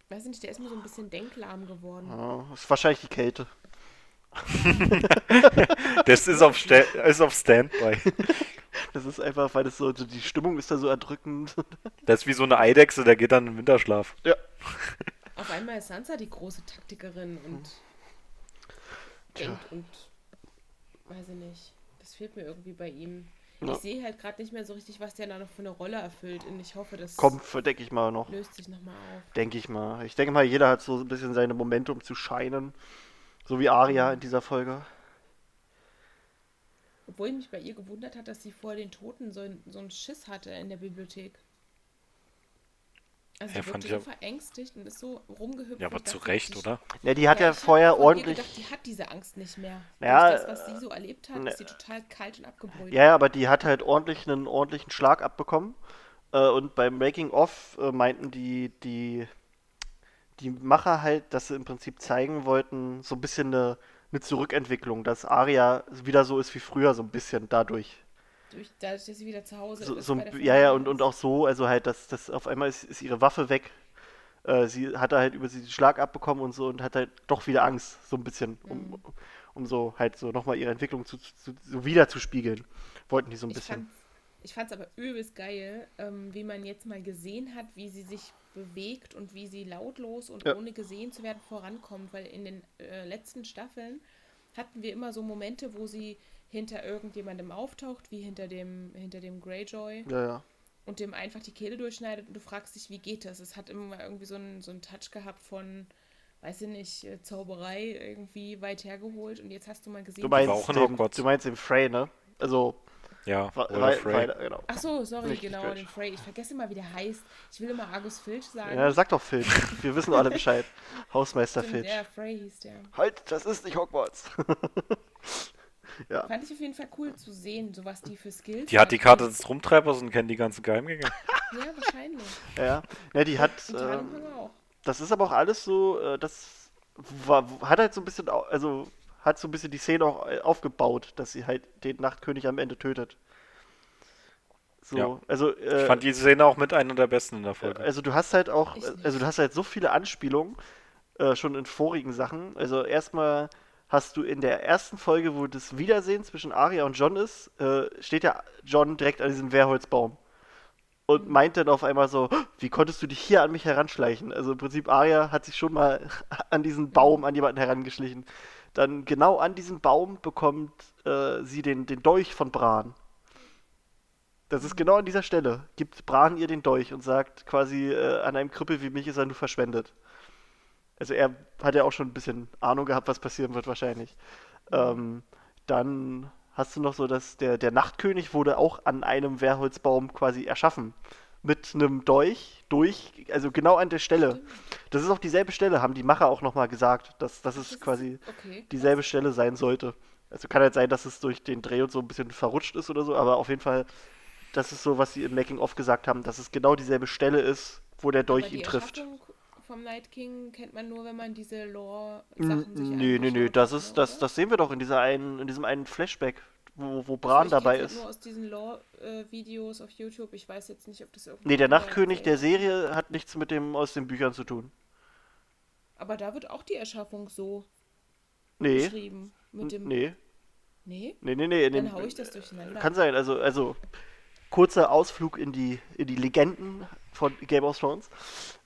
weiß nicht, der ist mir so ein bisschen denklahm geworden. ja, ist wahrscheinlich die Kälte. Das ist auf, Sta ist auf Standby. Das ist einfach, weil das so, so die Stimmung ist da so erdrückend. Das ist wie so eine Eidechse, der geht dann in den Winterschlaf. Ja. Auf einmal ist Sansa die große Taktikerin und Tja. denkt und weiß ich nicht. Das fehlt mir irgendwie bei ihm. Ja. Ich sehe halt gerade nicht mehr so richtig, was der da noch für eine Rolle erfüllt und ich hoffe, das Kommt, denke ich mal noch. löst sich nochmal auf. Denke ich mal. Ich denke mal, jeder hat so ein bisschen seine Momente, um zu scheinen. So wie Arya in dieser Folge. Obwohl ich mich bei ihr gewundert hat, dass sie vor den Toten so, ein, so einen Schiss hatte in der Bibliothek. Also Ja, die fand so verängstigt und ist so rumgehüpft. Ja, aber zu Recht, oder? Ja, die hat ja, ich hab vorher ordentlich. gedacht, die hat diese Angst nicht mehr. Ja, Durch das, was sie so erlebt hat, ne- ist sie total kalt und abgebrüht. Ja, ja, aber die hat halt ordentlich einen ordentlichen Schlag abbekommen. Äh, und beim Making of äh, meinten die, die, die Macher halt, dass sie im Prinzip zeigen wollten, so ein bisschen eine, eine Zurückentwicklung, dass Aria wieder so ist wie früher, so ein bisschen dadurch. Durch, dadurch, dass sie wieder zu Hause So, ist. so, ein- ja, ja, und, und auch so, also halt, dass, dass auf einmal ist, ist ihre Waffe weg. Äh, sie hatte halt über sie den Schlag abbekommen und so und hat halt doch wieder Angst, so ein bisschen, um, Mhm. um so halt so nochmal ihre Entwicklung zu, zu, so wieder zu spiegeln. Wollten die so ein Ich bisschen. fand's, ich fand's aber übelst geil, ähm, wie man jetzt mal gesehen hat, wie sie sich bewegt und wie sie lautlos und Ja. ohne gesehen zu werden vorankommt, weil in den äh, letzten Staffeln hatten wir immer so Momente, wo sie hinter irgendjemandem auftaucht, wie hinter dem, hinter dem Greyjoy Ja, ja. und dem einfach die Kehle durchschneidet und du fragst dich, wie geht das? Es hat immer irgendwie so einen, so einen Touch gehabt von, weiß ich nicht, äh, Zauberei irgendwie weit hergeholt und jetzt hast du mal gesehen, Du wie- meinst, den, du meinst den Frey, ne? Also, Ja, wa- oder wei- Frey. weiter, genau. Ach so, sorry, Nicht genau, Filch. den Frey. Ich vergesse immer, wie der heißt. Ich will immer Argus Filch sagen. Ja, sag doch Filch. Wir wissen alle Bescheid. Hausmeister Stimmt, Filch. der Frey hieß der. Halt, das ist nicht Hogwarts. ja. Fand ich auf jeden Fall cool zu sehen, so was die für Skills Die hat die. Karte des Rumtreibers und kennt die ganzen Geheimgänge. Ja, wahrscheinlich. Ja, ja, die hat. Ähm, das ist aber auch alles so, äh, das war, hat halt so ein bisschen, also hat so ein bisschen die Szene auch äh, aufgebaut, dass sie halt den Nachtkönig am Ende tötet. So, Ja. also, Ich äh, fand die Szene auch mit einer der besten in der Folge. also du hast halt auch, Ich nicht. also du hast halt so viele Anspielungen äh, schon in vorigen Sachen. Also erstmal hast du in der ersten Folge, wo das Wiedersehen zwischen Arya und John ist, äh, steht ja John direkt an diesem Wehrholzbaum und meint dann auf einmal so, wie konntest du dich hier an mich heranschleichen? Also im Prinzip Arya hat sich schon mal an diesen Baum an jemanden herangeschlichen. Dann genau an diesem Baum bekommt äh, sie den, den Dolch von Bran. Das ist genau an dieser Stelle. Gibt Bran ihr den Dolch und sagt quasi, äh, an einem Krüppel wie mich ist er nur verschwendet. Also er hat ja auch schon ein bisschen Ahnung gehabt, was passieren wird wahrscheinlich. Ähm, dann hast du noch so, dass der, der Nachtkönig wurde auch an einem Wehrholzbaum quasi erschaffen. Mit einem Dolch durch, also genau an der Stelle. Das ist auch dieselbe Stelle, haben die Macher auch nochmal gesagt, dass, dass es Das ist- quasi Okay. dieselbe Stelle sein sollte. Also kann halt sein, dass es durch den Dreh und so ein bisschen verrutscht ist oder so, aber auf jeden Fall, das ist so, was sie im Making-of gesagt haben, dass es genau dieselbe Stelle ist, wo der Dolch ihn trifft. Erschaffung vom Night King kennt man nur, wenn man diese Lore-Sachen sich Nee, nee, nee, angeschaut das ist, das, das sehen wir doch in dieser einen, in diesem einen Flashback, wo, wo Also Bran ich dabei kenn's ist. halt Nur aus diesen Lore-Videos auf YouTube. Ich weiß jetzt nicht, ob das irgendwie. Nee, der Nachtkönig der. Serie hat nichts mit dem aus den Büchern zu tun. Aber da wird auch die Erschaffung so Nee. beschrieben. Mit dem. Nee, Nee? nee, nee, nee. Dann hau ich das durcheinander. Kann sein, also, also kurzer Ausflug in die, in die Legenden von Game of Thrones.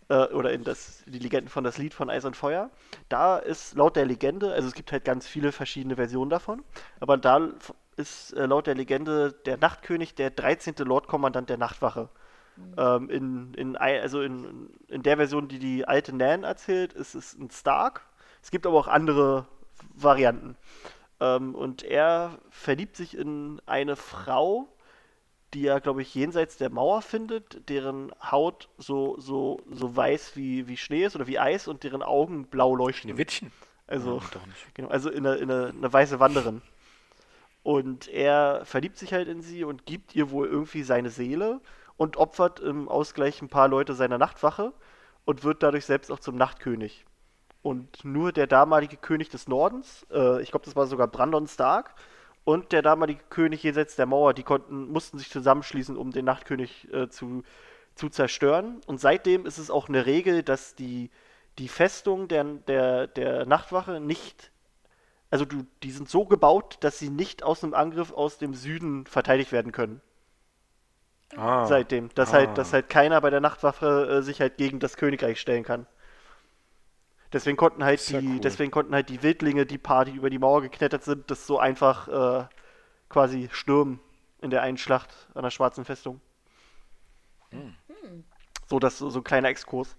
Äh, oder in das, die Legenden von das Lied von Eis und Feuer. Da ist laut der Legende, also es gibt halt ganz viele verschiedene Versionen davon, aber da ist äh, laut der Legende der Nachtkönig der 13. Lordkommandant der Nachtwache. Ähm, in, in, also in, in der Version, die die alte Nan erzählt, ist es ein Stark. Es gibt aber auch andere Varianten. Ähm, und er verliebt sich in eine Frau, die er, glaube ich, jenseits der Mauer findet, deren Haut so, so, so weiß wie, wie Schnee ist oder wie Eis und deren Augen blau leuchten. Schneewittchen. Also, nicht. genau, also in eine, in eine, eine weiße Wanderin. Und er verliebt sich halt in sie und gibt ihr wohl irgendwie seine Seele und opfert im Ausgleich ein paar Leute seiner Nachtwache und wird dadurch selbst auch zum Nachtkönig. Und nur der damalige König des Nordens, äh, ich glaube, das war sogar Brandon Stark, und der damalige König jenseits der Mauer, die konnten, mussten sich zusammenschließen, um den Nachtkönig äh, zu, zu zerstören. Und seitdem ist es auch eine Regel, dass die, die Festung der, der, der Nachtwache nicht, also du, die sind so gebaut, dass sie nicht aus einem Angriff aus dem Süden verteidigt werden können. Ah, Seitdem. Dass Ah. halt, dass halt keiner bei der Nachtwache äh, sich halt gegen das Königreich stellen kann. Deswegen konnten halt die, cool. deswegen konnten halt die Wildlinge, die paar, die über die Mauer geklettert sind, das so einfach äh, quasi stürmen in der einen Schlacht an der Schwarzen Festung. Hm. So, das so ein kleiner Exkurs.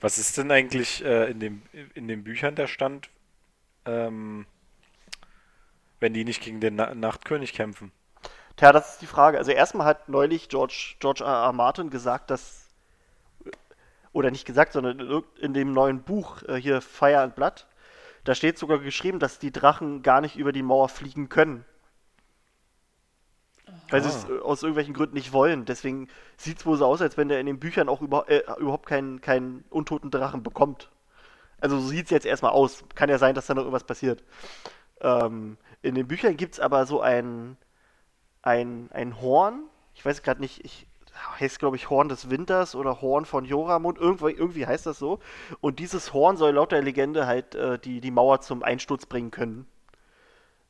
Was ist denn eigentlich äh, in, dem, in den Büchern der Stand, ähm, wenn die nicht gegen den Na Nachtkönig kämpfen? Tja, das ist die Frage. Also erstmal hat neulich George, George R. R. Martin gesagt, dass oder nicht gesagt, sondern in, dem neuen Buch äh, hier Fire and Blood, da steht sogar geschrieben, dass die Drachen gar nicht über die Mauer fliegen können. Weil sie es Ah. äh, aus irgendwelchen Gründen nicht wollen. Deswegen sieht es wohl so aus, als wenn der in den Büchern auch über, äh, überhaupt keinen, keinen untoten Drachen bekommt. Also so sieht es jetzt erstmal aus. Kann ja sein, dass da noch irgendwas passiert. Ähm, in den Büchern gibt es aber so ein, ein, ein Horn. Ich weiß gerade nicht, ich, heißt glaube ich Horn des Winters oder Horn von Joramund. Irgendwie, irgendwie heißt das so. Und dieses Horn soll laut der Legende halt äh, die, die Mauer zum Einsturz bringen können.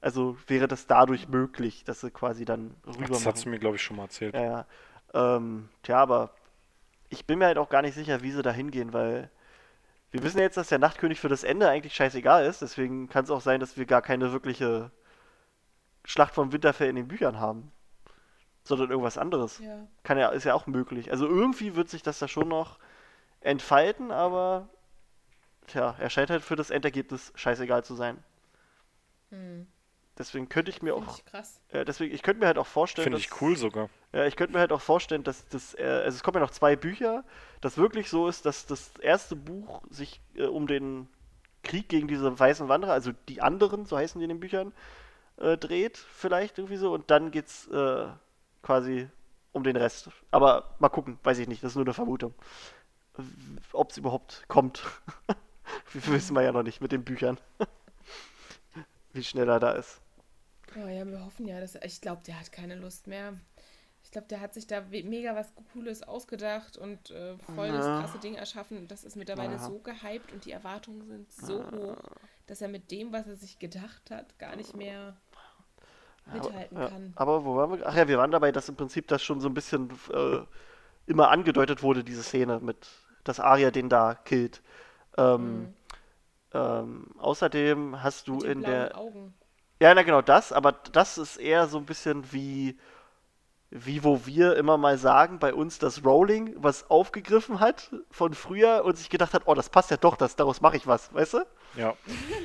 Also wäre das dadurch möglich, dass sie quasi dann rüber Das hat sie mir, glaube ich, schon mal erzählt. Ja, ja. Ähm, tja, aber ich bin mir halt auch gar nicht sicher, wie sie da hingehen, weil wir wissen ja jetzt, dass der Nachtkönig für das Ende eigentlich scheißegal ist. Deswegen kann es auch sein, dass wir gar keine wirkliche Schlacht vom Winterfell in den Büchern haben. Sondern irgendwas anderes. Ja. Kann ja, ist ja auch möglich. Also irgendwie wird sich das da schon noch entfalten, aber tja, er scheint halt für das Endergebnis scheißegal zu sein. Hm. Deswegen könnte ich mir Finde auch, ich krass. äh, deswegen, ich könnte mir halt auch vorstellen, Finde dass, ich cool sogar. ja, ich könnte mir halt auch vorstellen, dass das, äh, also es kommen ja noch zwei Bücher, das wirklich so ist, dass das erste Buch sich äh, um den Krieg gegen diese weißen Wanderer, also die anderen, so heißen die in den Büchern, äh, dreht, vielleicht irgendwie so, und dann geht's äh, quasi um den Rest. Aber mal gucken, weiß ich nicht, das ist nur eine Vermutung. Ob es überhaupt kommt. Wissen wir ja noch nicht mit den Büchern. Wie schnell er da ist. Oh ja, wir hoffen ja, dass ich glaube, der hat keine Lust mehr. Ich glaube, der hat sich da mega was Cooles ausgedacht und äh, voll das krasse Ding erschaffen. Das ist mittlerweile Ja. so gehypt und die Erwartungen sind so hoch, dass er mit dem, was er sich gedacht hat, gar nicht mehr mithalten kann. Aber wo waren wir? Ach ja, wir waren dabei, dass im Prinzip das schon so ein bisschen äh, immer angedeutet wurde, diese Szene mit, dass Arya den da killt. Ähm, Mhm. ähm, außerdem hast du in der. Augen. Ja, na genau das, aber das ist eher so ein bisschen wie, wie wo wir immer mal sagen, bei uns das Rowling was aufgegriffen hat von früher und sich gedacht hat, oh, das passt ja doch, das, daraus mache ich was, weißt du? Ja.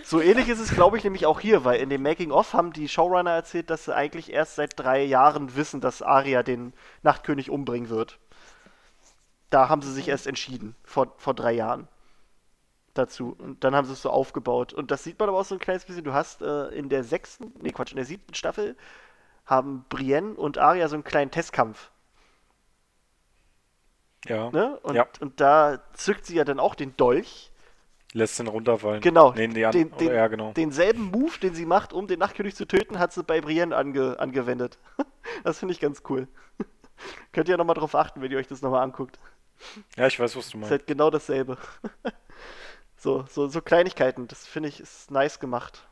So ähnlich ist es, glaube ich, nämlich auch hier, weil in dem Making-of haben die Showrunner erzählt, dass sie eigentlich erst seit drei Jahren wissen, dass Arya den Nachtkönig umbringen wird. Da haben sie sich erst entschieden, vor, vor drei Jahren dazu. Und dann haben sie es so aufgebaut. Und das sieht man aber auch so ein kleines bisschen. Du hast äh, in der sechsten, nee Quatsch, in der siebten Staffel haben Brienne und Arya so einen kleinen Testkampf. Ja. Ne? Und, Ja. und da zückt sie ja dann auch den Dolch. Lässt den runterfallen. Genau, Nee, nee, den, den, ja, genau. denselben Move, den sie macht, um den Nachtkönig zu töten, hat sie bei Brienne ange, angewendet. Das finde ich ganz cool. Könnt ihr nochmal drauf achten, wenn ihr euch das nochmal anguckt. Ja, ich weiß, was du Ist meinst. halt genau dasselbe. so, so, so Kleinigkeiten, das finde ich ist nice gemacht.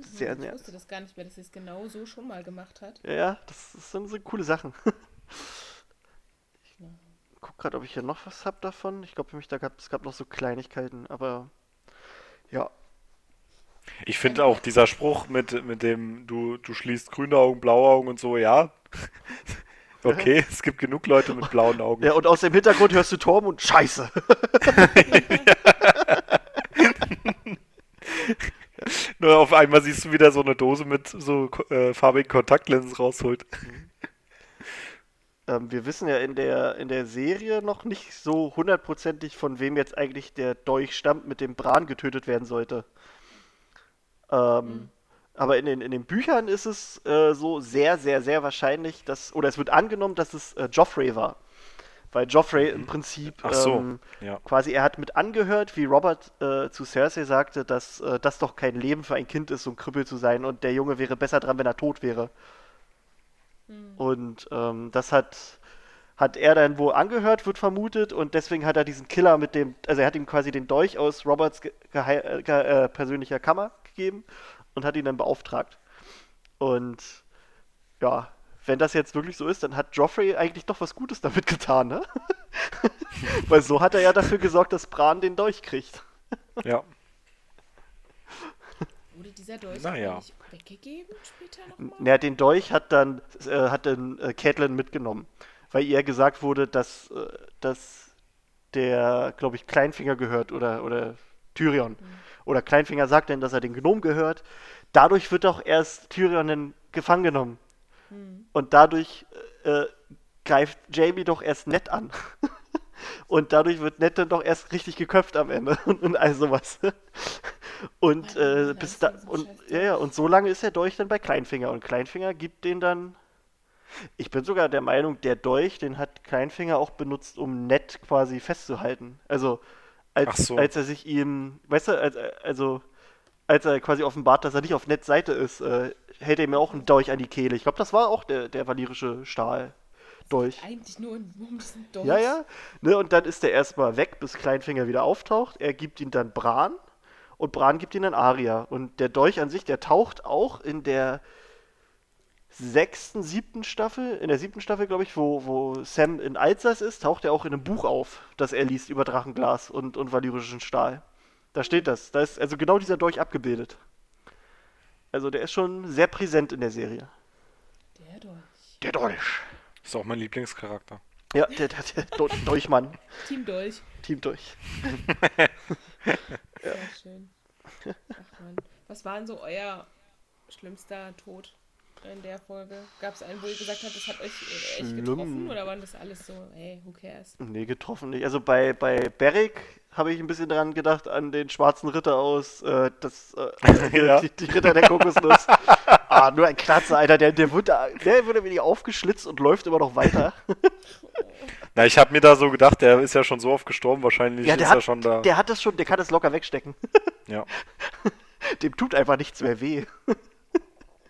Sehr Ich nett. wusste das gar nicht mehr, dass sie es genau so schon mal gemacht hat. Ja, ja, das, das sind so coole Sachen. ich guck gerade, ob ich hier noch was hab davon. Ich glaube, da gab es gab noch so Kleinigkeiten, aber ja. Ich finde auch dieser Spruch mit, mit dem, du, du schließt grüne Augen, blaue Augen und so, ja. Okay, es gibt genug Leute mit blauen Augen. Ja, und aus dem Hintergrund hörst du Torben und Scheiße. Nur auf einmal siehst du wieder so eine Dose mit so äh, farbigen Kontaktlinsen rausholt. Ähm, wir wissen ja in der, in der Serie noch nicht so hundertprozentig, von wem jetzt eigentlich der Dolch stammt, mit dem Bran getötet werden sollte. Ähm, Aber in den, in den Büchern ist es äh, so sehr, sehr, sehr wahrscheinlich, dass, oder es wird angenommen, dass es äh, Joffrey war. Weil Joffrey im Prinzip Ach so, ähm, ja. quasi, er hat mit angehört, wie Robert äh, zu Cersei sagte, dass äh, das doch kein Leben für ein Kind ist, so ein Krüppel zu sein und der Junge wäre besser dran, wenn er tot wäre. Und ähm, das hat, hat er dann wohl angehört, wird vermutet, und deswegen hat er diesen Killer mit dem, also er hat ihm quasi den Dolch aus Roberts ge äh, ge äh, persönlicher Kammer gegeben und hat ihn dann beauftragt. Und ja, wenn das jetzt wirklich so ist, dann hat Joffrey eigentlich doch was Gutes damit getan, ne? Weil so hat er ja dafür gesorgt, dass Bran den Dolch kriegt. Ja. Wurde dieser Dolch Naja. eigentlich weggegeben später nochmal? Ja, den Dolch hat dann, äh, hat dann äh, Catelyn mitgenommen, weil ihr gesagt wurde, dass, äh, dass der, glaube ich, Kleinfinger gehört oder, oder Tyrion. Oder Kleinfinger sagt dann, dass er den Gnom gehört. Dadurch wird auch erst Tyrion dann gefangen genommen. Und dadurch äh, äh, greift Jamie doch erst nett an. Und dadurch wird Ned dann doch erst richtig geköpft am Ende und, all sowas. Und äh, bis da so und ja, ja, und so lange ist der Dolch dann bei Kleinfinger und Kleinfinger gibt den dann. Ich bin sogar der Meinung, der Dolch, den hat Kleinfinger auch benutzt, um Ned quasi festzuhalten. Also als, so. als er sich ihm, weißt du, als, also als er quasi offenbart, dass er nicht auf Neds Seite ist, äh, hält er ihm auch einen Dolch an die Kehle. Ich glaube, das war auch der, der valyrische Stahl. Dolch. Eigentlich nur ein um diesen Dolch. Ja, ja. Ne, und dann ist er erstmal weg, bis Kleinfinger wieder auftaucht. Er gibt ihn dann Bran und Bran gibt ihn dann Aria. Und der Dolch an sich, der taucht auch in der sechsten, siebten Staffel, in der siebten Staffel, glaube ich, wo, wo Sam in Alsace ist, taucht er auch in einem Buch auf, das er liest über Drachenglas und, und valyrischen Stahl. Da steht das. Da ist also genau dieser Dolch abgebildet. Also der ist schon sehr präsent in der Serie. Der Dolch. Der Dolch. Ist auch mein Lieblingscharakter. Ja, der, der, der Dol- Dolchmann. Team Dolch. Team Dolch. Sehr schön. Ach man. Was war denn so euer schlimmster Tod in der Folge? Gab es einen, wo ihr gesagt habt, das hat euch äh, echt Schlimm. getroffen? Oder waren das alles so, hey, who cares? Nee, getroffen nicht. Also bei, bei Beric habe ich ein bisschen dran gedacht, an den schwarzen Ritter aus, äh, das, äh, Ja. die, die Ritter der Kokosnuss. ah, nur ein Kratzer, Alter, der, der, wurde, der wurde wenig aufgeschlitzt und läuft immer noch weiter. Na, ich habe mir da so gedacht, der ist ja schon so oft gestorben, wahrscheinlich ja, ist der er hat, schon da. der hat das schon, der kann das locker wegstecken. Ja. Dem tut einfach nichts mehr weh.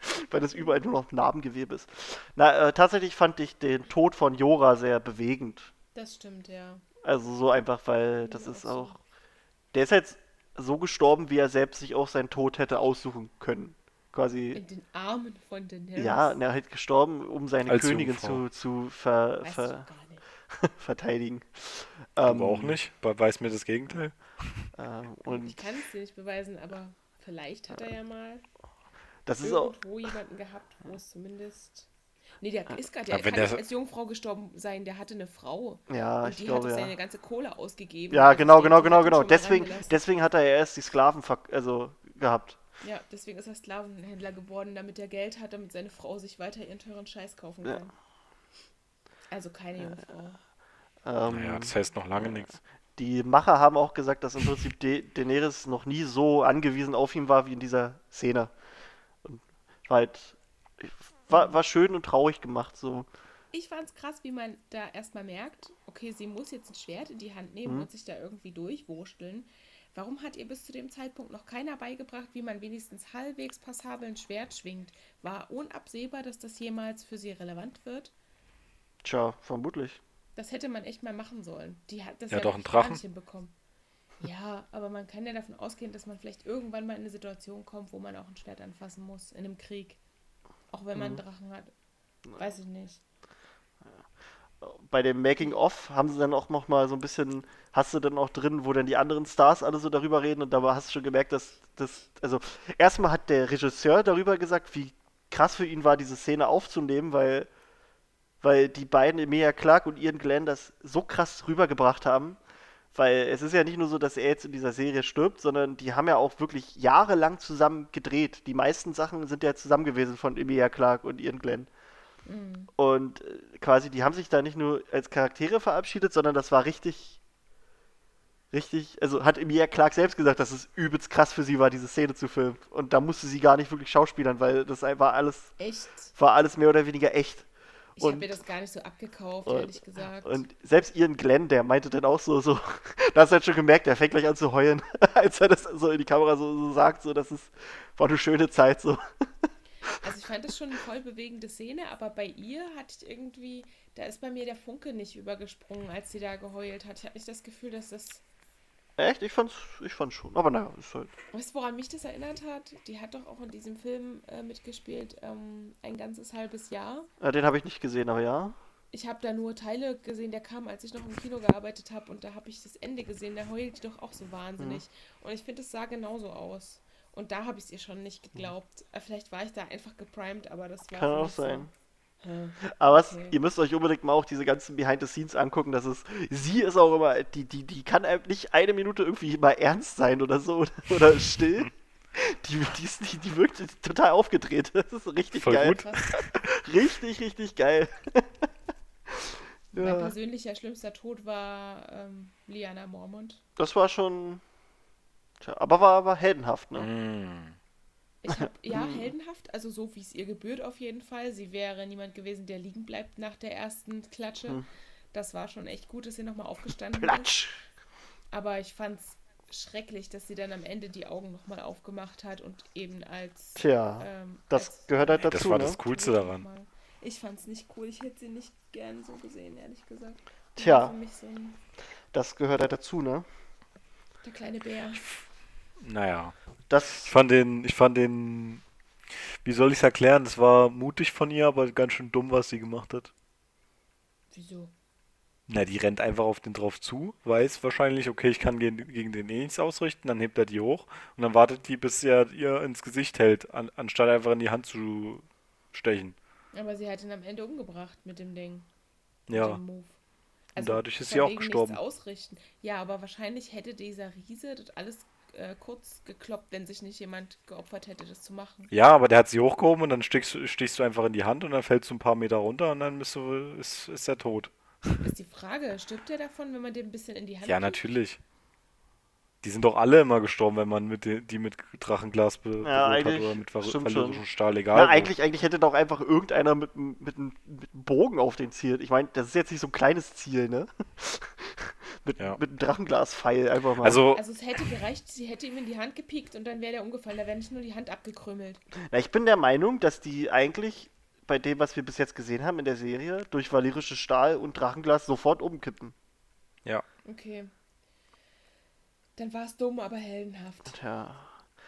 Weil das überall nur noch Narbengewebe ist. Na, äh, tatsächlich fand ich den Tod von Jora sehr bewegend. Das stimmt, ja. Also so einfach, weil das Ja, ist auch so. Der ist jetzt so gestorben, wie er selbst sich auch seinen Tod hätte aussuchen können. Quasi. In den Armen von Daenerys. Ja, und er halt gestorben, um seine Als Königin Jungfrau. zu, zu ver, Weißt ver, verteidigen. Aber Ähm, auch nicht. Weiß mir das Gegenteil. ähm, und Ich kann es dir nicht beweisen, aber vielleicht hat er ja mal das ist auch. irgendwo jemanden gehabt, wo es zumindest. Nee, der ist gerade, der Aber wenn kann der- nicht als Jungfrau gestorben sein, der hatte eine Frau. Ja, und ich die glaube hat ja. seine ganze Kohle ausgegeben. Ja, genau, genau, genau, genau. Deswegen, deswegen hat er ja erst die Sklaven ver- also, gehabt. Ja, deswegen ist er Sklavenhändler geworden, damit er Geld hat, damit seine Frau sich weiter ihren teuren Scheiß kaufen Ja. kann. Also keine Jungfrau. Ähm, Naja, das heißt noch lange nichts. Die Macher haben auch gesagt, dass im Prinzip De Daenerys noch nie so angewiesen auf ihn war wie in dieser Szene. Halt, war, war schön und traurig gemacht, so. Ich fand's krass, wie man da erstmal merkt, okay, sie muss jetzt ein Schwert in die Hand nehmen Mhm. und sich da irgendwie durchwursteln. Warum hat ihr bis zu dem Zeitpunkt noch keiner beigebracht, wie man wenigstens halbwegs passabel ein Schwert schwingt? War unabsehbar, dass das jemals für sie relevant wird? Tja, vermutlich. Das hätte man echt mal machen sollen. Die hat das Ja, ja, doch, einen Drachen. hinbekommen. Ja, aber man kann ja davon ausgehen, dass man vielleicht irgendwann mal in eine Situation kommt, wo man auch ein Schwert anfassen muss, in einem Krieg. Auch wenn man einen Drachen hat. Weiß ich nicht. Bei dem Making-of haben sie dann auch noch mal so ein bisschen, hast du dann auch drin, wo dann die anderen Stars alle so darüber reden und da hast du schon gemerkt, dass das, also erstmal hat der Regisseur darüber gesagt, wie krass für ihn war, diese Szene aufzunehmen, weil, weil die beiden, Emilia Clarke und Ian Glenn, das so krass rübergebracht haben. Weil es ist ja nicht nur so, dass er jetzt in dieser Serie stirbt, sondern die haben ja auch wirklich jahrelang zusammen gedreht. Die meisten Sachen sind ja zusammen gewesen von Emilia Clarke und Ian Glenn. Und äh, quasi, die haben sich da nicht nur als Charaktere verabschiedet, sondern das war richtig, richtig, also hat Emilia Clarke selbst gesagt, dass es übelst krass für sie war, diese Szene zu filmen. Und da musste sie gar nicht wirklich schauspielern, weil das war alles, Echt? war alles mehr oder weniger echt. Ich habe mir das gar nicht so abgekauft, und- ehrlich gesagt. Und selbst Ian Glenn, der meinte dann auch so, so, da hast du halt schon gemerkt, der fängt gleich an zu heulen, als er das so in die Kamera so, so sagt, so, das ist, war eine schöne Zeit, so. Also ich fand das schon eine voll bewegende Szene, aber bei ihr hatte ich irgendwie, da ist bei mir der Funke nicht übergesprungen, als sie da geheult hat. Ich hatte nicht das Gefühl, dass das. Echt? Ich fand's, ich fand's schon. Aber naja, ist halt. Weißt du, woran mich das erinnert hat? Die hat doch auch in diesem Film äh, mitgespielt, ähm, ein ganzes halbes Jahr. Äh, den habe ich nicht gesehen, aber ja. Ich habe da nur Teile gesehen, der kam, als ich noch im Kino gearbeitet habe und da habe ich das Ende gesehen, da heult die doch auch so wahnsinnig. Mhm. Und ich finde, es sah genauso aus. Und da habe ich es ihr schon nicht geglaubt. Äh, Vielleicht war ich da einfach geprimed, aber das war Kann auch mich so, Aber was, Okay. ihr müsst euch unbedingt mal auch diese ganzen Behind the Scenes angucken. Das ist, sie ist auch immer, die, die, die kann nicht eine Minute irgendwie mal ernst sein oder so oder, oder still. Die, die, ist, die, die wirkt total aufgedreht. Das ist richtig Voll geil. gut. Richtig, richtig geil. Mein Ja, persönlicher schlimmster Tod war ähm, Liana Mormont. das war schon. Tja, aber war, war heldenhaft, ne? Mm. Ich hab, ja, heldenhaft, also so wie es ihr gebührt auf jeden Fall. Sie wäre niemand gewesen, der liegen bleibt nach der ersten Klatsche. Hm. Das war schon echt gut, dass sie nochmal aufgestanden ist. Platsch! Aber ich fand's schrecklich, dass sie dann am Ende die Augen nochmal aufgemacht hat und eben als. Tja, ähm, das als gehört halt Das dazu, war ne? das Coolste daran. Ich fand's nicht cool. Ich hätte sie nicht gern so gesehen, ehrlich gesagt. Tja. so Das gehört halt dazu, ne? der kleine Bär. Naja. Das. Ich fand den, ich fand den, wie soll ich es erklären? Das war mutig von ihr, aber ganz schön dumm, was sie gemacht hat. Wieso? Na, die rennt einfach auf den drauf zu, weiß wahrscheinlich, okay, ich kann gegen, gegen den eh nichts ausrichten, dann hebt er die hoch und dann wartet die, bis er ihr ins Gesicht hält, an, anstatt einfach in die Hand zu stechen. Aber sie hat ihn am Ende umgebracht mit dem Ding. Ja. Mit dem Move. Also Und dadurch ist sie auch gestorben. Ausrichten. Ja, aber wahrscheinlich hätte dieser Riese das alles äh, kurz gekloppt, wenn sich nicht jemand geopfert hätte, das zu machen. Ja, aber der hat sie hochgehoben und dann stichst, du- stichst du einfach in die Hand und dann fällst du ein paar Meter runter und dann bist du, ist, ist er tot. Ist die Frage, stirbt er davon, wenn man den ein bisschen in die Hand Ja, kriegt? natürlich. Die sind doch alle immer gestorben, wenn man mit die, die mit Drachenglas be berührt hat oder mit ver schon. Stahl, egal. Na, eigentlich, eigentlich hätte doch einfach irgendeiner mit, einem- mit, mit einem Bogen auf den zielt. Ich meine, das ist jetzt nicht so ein kleines Ziel, ne? Mit, Ja. mit einem Drachenglaspfeil einfach mal. Also, Also es hätte gereicht, sie hätte ihm in die Hand gepiekt und dann wäre der umgefallen. Da wäre nicht nur die Hand abgekrümmelt. Na, ich bin der Meinung, dass die eigentlich bei dem, was wir bis jetzt gesehen haben in der Serie, durch valyrisches Stahl und Drachenglas sofort umkippen. ja. Okay. Dann war es dumm, aber heldenhaft. Tja.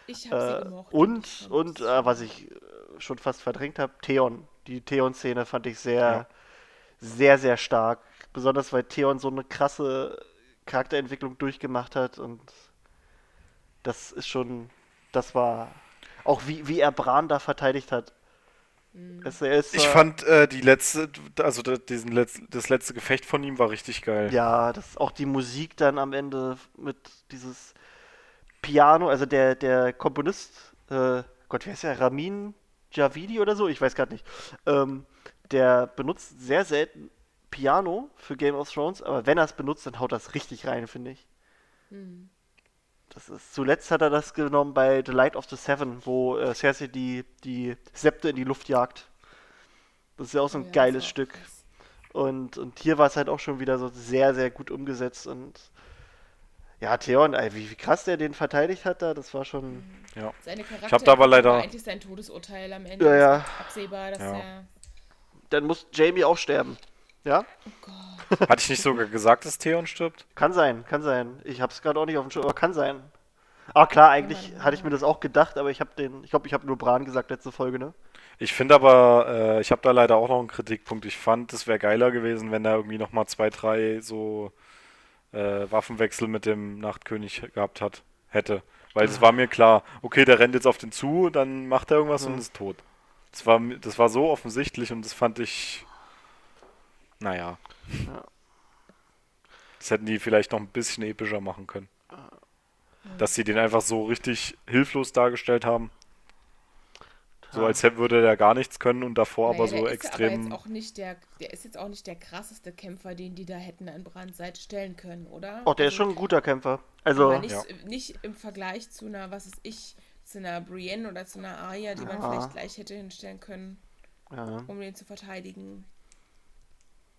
Ich habe sie Äh, gemocht. und, und es- äh, was ich äh, schon fast verdrängt habe, Theon. Die Theon-Szene fand ich sehr, Ja. sehr, sehr stark. Besonders weil Theon so eine krasse Charakterentwicklung durchgemacht hat und das ist schon, das war auch wie, wie er Bran da verteidigt hat. Mhm. Es, Ich äh, fand äh, die letzte, also diesen Letz-, das letzte Gefecht von ihm war richtig geil. Ja, das auch die Musik dann am Ende mit dieses Piano, also der, der Komponist, äh, Gott, wie heißt der? Ramin Javidi oder so? Ich weiß gerade nicht. Ähm, der benutzt sehr selten Piano für Game of Thrones, aber wenn er es benutzt, dann haut das richtig rein, finde ich. Hm. Das ist, zuletzt hat er das genommen bei The Light of the Seven, wo äh, Cersei die, die Septe in die Luft jagt. Das ist ja auch so ein ja, geiles Stück. krass. Und, und hier war es halt auch schon wieder so sehr, sehr gut umgesetzt. Und ja, Theon, ey, wie, wie krass der den verteidigt hat da, das war schon. Ja. Seine Charakter hab da aber leider- eigentlich sein Todesurteil am Ende. Ja, ja. Absehbar, dass Ja. er. Dann muss Jamie auch sterben. Ja? Oh Gott. Hatte ich nicht sogar gesagt, dass Theon stirbt? Kann sein, kann sein. Ich hab's gerade auch nicht auf dem Schirm, aber kann sein. Ah klar, eigentlich Mann, hatte ich mir das auch gedacht, aber ich habe den, ich glaube, ich habe nur Bran gesagt letzte Folge, ne? Ich finde aber, äh, ich habe da leider auch noch einen Kritikpunkt. Ich fand, es wäre geiler gewesen, wenn er irgendwie nochmal zwei, drei so äh, Waffenwechsel mit dem Nachtkönig gehabt hat, hätte. Weil es war mir klar, okay, der rennt jetzt auf den zu, dann macht er irgendwas und Mhm. ist tot. Das war, das war so offensichtlich und das fand ich, naja. Ja. Das hätten die vielleicht noch ein bisschen epischer machen können. Dass sie den einfach so richtig hilflos dargestellt haben. So als hätte, würde der gar nichts können und davor Naja, aber so der ist extrem. aber jetzt auch nicht der, der ist jetzt auch nicht der krasseste Kämpfer, den die da hätten an Brands Seite stellen können, oder? Oh, der ist Also, schon ein guter Kämpfer. Also, aber nicht, Ja. nicht im Vergleich zu einer, was ist ich, zu einer Brienne oder zu einer Arya, die man Ja. vielleicht gleich hätte hinstellen können, ja. um den zu verteidigen.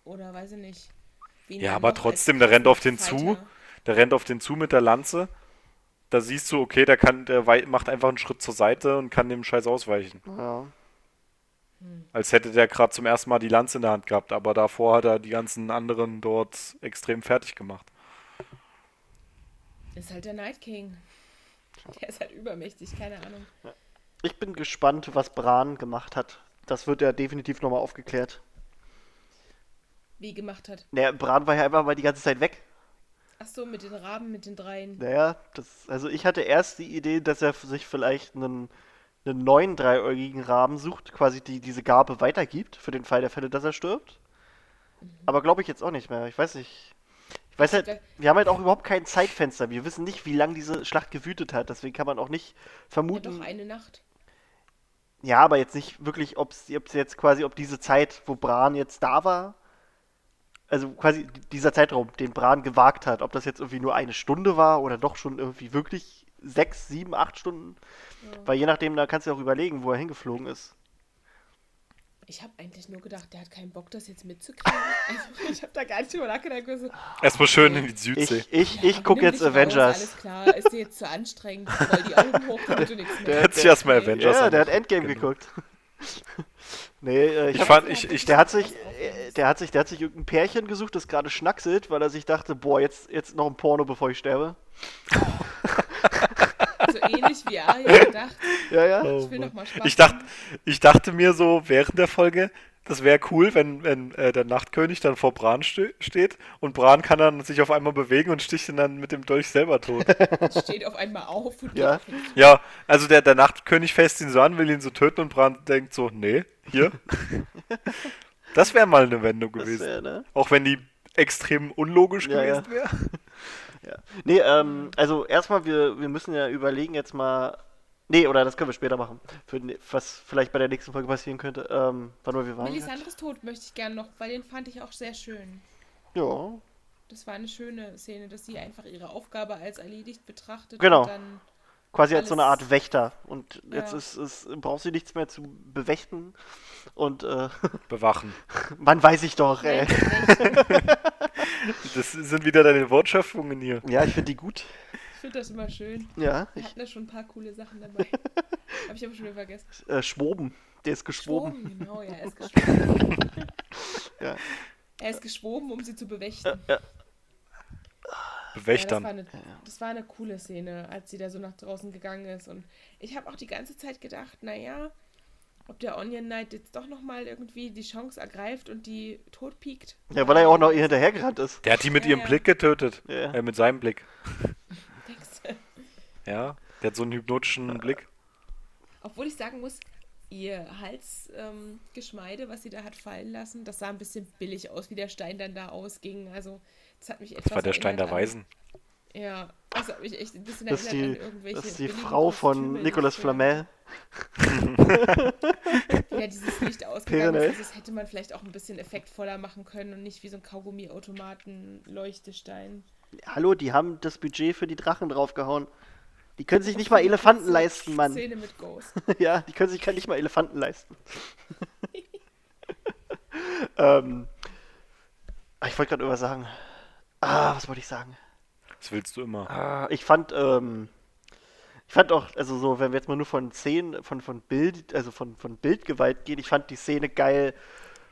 Oder weiß ich nicht. Ja, aber trotzdem, der rennt auf den Fighter? zu. Der rennt auf den zu mit der Lanze. Da siehst du, okay, der kann, der macht einfach einen Schritt zur Seite und kann dem Scheiß ausweichen. ja. Als hätte der gerade zum ersten Mal die Lanze in der Hand gehabt, aber davor hat er die ganzen anderen dort extrem fertig gemacht. Ist halt der Night King. Der ist halt übermächtig, keine Ahnung. Ich bin gespannt, was Bran gemacht hat. Das wird ja definitiv nochmal aufgeklärt. Wie gemacht hat. Naja, Bran war ja einfach mal die ganze Zeit weg. Ach so, mit den Raben, mit den dreien. Naja, das, also ich hatte erst die Idee, dass er sich vielleicht einen, einen neuen dreiäugigen Raben sucht, quasi die diese Gabe weitergibt, für den Fall der Fälle, dass er stirbt. Aber glaube ich jetzt auch nicht mehr. Ich weiß nicht. Ich weiß halt, wir haben halt auch überhaupt kein Zeitfenster. Wir wissen nicht, wie lange diese Schlacht gewütet hat. Deswegen kann man auch nicht Ja, vermuten. doch eine Nacht. Ja, aber jetzt nicht wirklich, ob es jetzt quasi, ob diese Zeit, wo Bran jetzt da war, also quasi dieser Zeitraum, den Bran gewagt hat, ob das jetzt irgendwie nur eine Stunde war oder doch schon irgendwie wirklich sechs, sieben, acht Stunden. Ja. Weil je nachdem, da kannst du auch überlegen, wo er hingeflogen ist. Ich habe eigentlich nur gedacht, der hat keinen Bock, das jetzt mitzukriegen. Also, ich habe da gar nicht drüber nachgedacht. So, Erstmal schön in die Südsee. Ich, ich, ja, ich gucke jetzt dich raus, Avengers. Alles klar, ist dir jetzt zu anstrengend. Roll die Augen hoch, damit du nichts Der mehr Hätte sich erstmal. Avengers Ja, an- der hat Endgame Genau. geguckt. Nee, äh, ich, Ich fand, ich, ich, der hat sich, äh, der hat sich, der hat sich irgendein Pärchen gesucht, das gerade schnackselt, weil er sich dachte, boah, jetzt, jetzt noch ein Porno, bevor ich sterbe. Ähnlich wie Arya gedacht. Ja, ja. Oh Ich will Mann. noch mal Spaß ich, dachte, ich dachte mir so während der Folge, das wäre cool, wenn, wenn äh, der Nachtkönig dann vor Bran ste steht und Bran kann dann sich auf einmal bewegen und sticht ihn dann mit dem Dolch selber tot. steht auf einmal auf und Ja. ja, also der, der Nachtkönig fässt ihn so an, will ihn so töten und Bran denkt so, nee, hier. Das wäre mal eine Wendung gewesen. wär, ne? Auch wenn die extrem unlogisch Ja, ja. gewesen wäre. Ja. Nee, ähm, also erstmal, wir, wir müssen ja überlegen jetzt mal. Nee, oder das können wir später machen. Für, ne- was vielleicht bei der nächsten Folge passieren könnte. Ähm, wann wir waren. Melisandres Tod möchte ich gerne noch, weil den fand ich auch sehr schön. Ja, Das war eine schöne Szene, dass sie einfach ihre Aufgabe als erledigt betrachtet Genau. und dann quasi als so eine Art Wächter. Und jetzt Ja. ist, ist, braucht sie nichts mehr zu bewächten. Und äh, Bewachen. man weiß ich doch, ey. Das sind wieder deine Wortschöpfungen hier. Ja, ich finde die gut. Ich finde das immer schön. Ja, Wir ich, hatten da schon ein paar coole Sachen dabei. Habe ich aber schon wieder vergessen. äh, Schwoben. Der ist geschwoben. Schwoben, genau, ja, er ist geschwoben. Ja. Er ist geschwoben, um sie zu bewächten. Ja, Ja, das, Bewächtern. war eine, das war eine coole Szene, als sie da so nach draußen gegangen ist. Und ich habe auch die ganze Zeit gedacht, naja, ob der Onion Knight jetzt doch nochmal irgendwie die Chance ergreift und die totpiekt. ja, weil er ja auch noch ihr hinterhergerannt ist. Der hat die mit Ja, ihrem ja. Blick getötet. Ja. Äh, mit seinem Blick. Denkst du? Ja. Der hat so einen hypnotischen Blick. Obwohl ich sagen muss, ihr Halsgeschmeide, ähm, was sie da hat fallen lassen, das sah ein bisschen billig aus, wie der Stein dann da ausging. Also, das hat mich etwas Das war der Stein der Weisen. Ja, das hat mich echt ein bisschen Das erinnert die, an irgendwelche. das ist die Frau von Nicolas Flamel. Ja, dieses Licht ausgegangen ist, das hätte man vielleicht auch ein bisschen effektvoller machen können und nicht wie so ein Kaugummi-Automaten-Leuchtestein. Hallo, die haben das Budget für die Drachen draufgehauen. Die können sich nicht mal Elefanten leisten, Mann. Szene mit Ghost. ja, die können sich nicht mal Elefanten leisten. ähm, ah, ich wollte gerade irgendwas sagen. Ah, was wollte ich sagen? Das willst du immer. Ah, ich fand, ähm, ich fand auch, also so, wenn wir jetzt mal nur von Szenen, von, von Bild, also von, von Bildgewalt gehen, ich fand die Szene geil,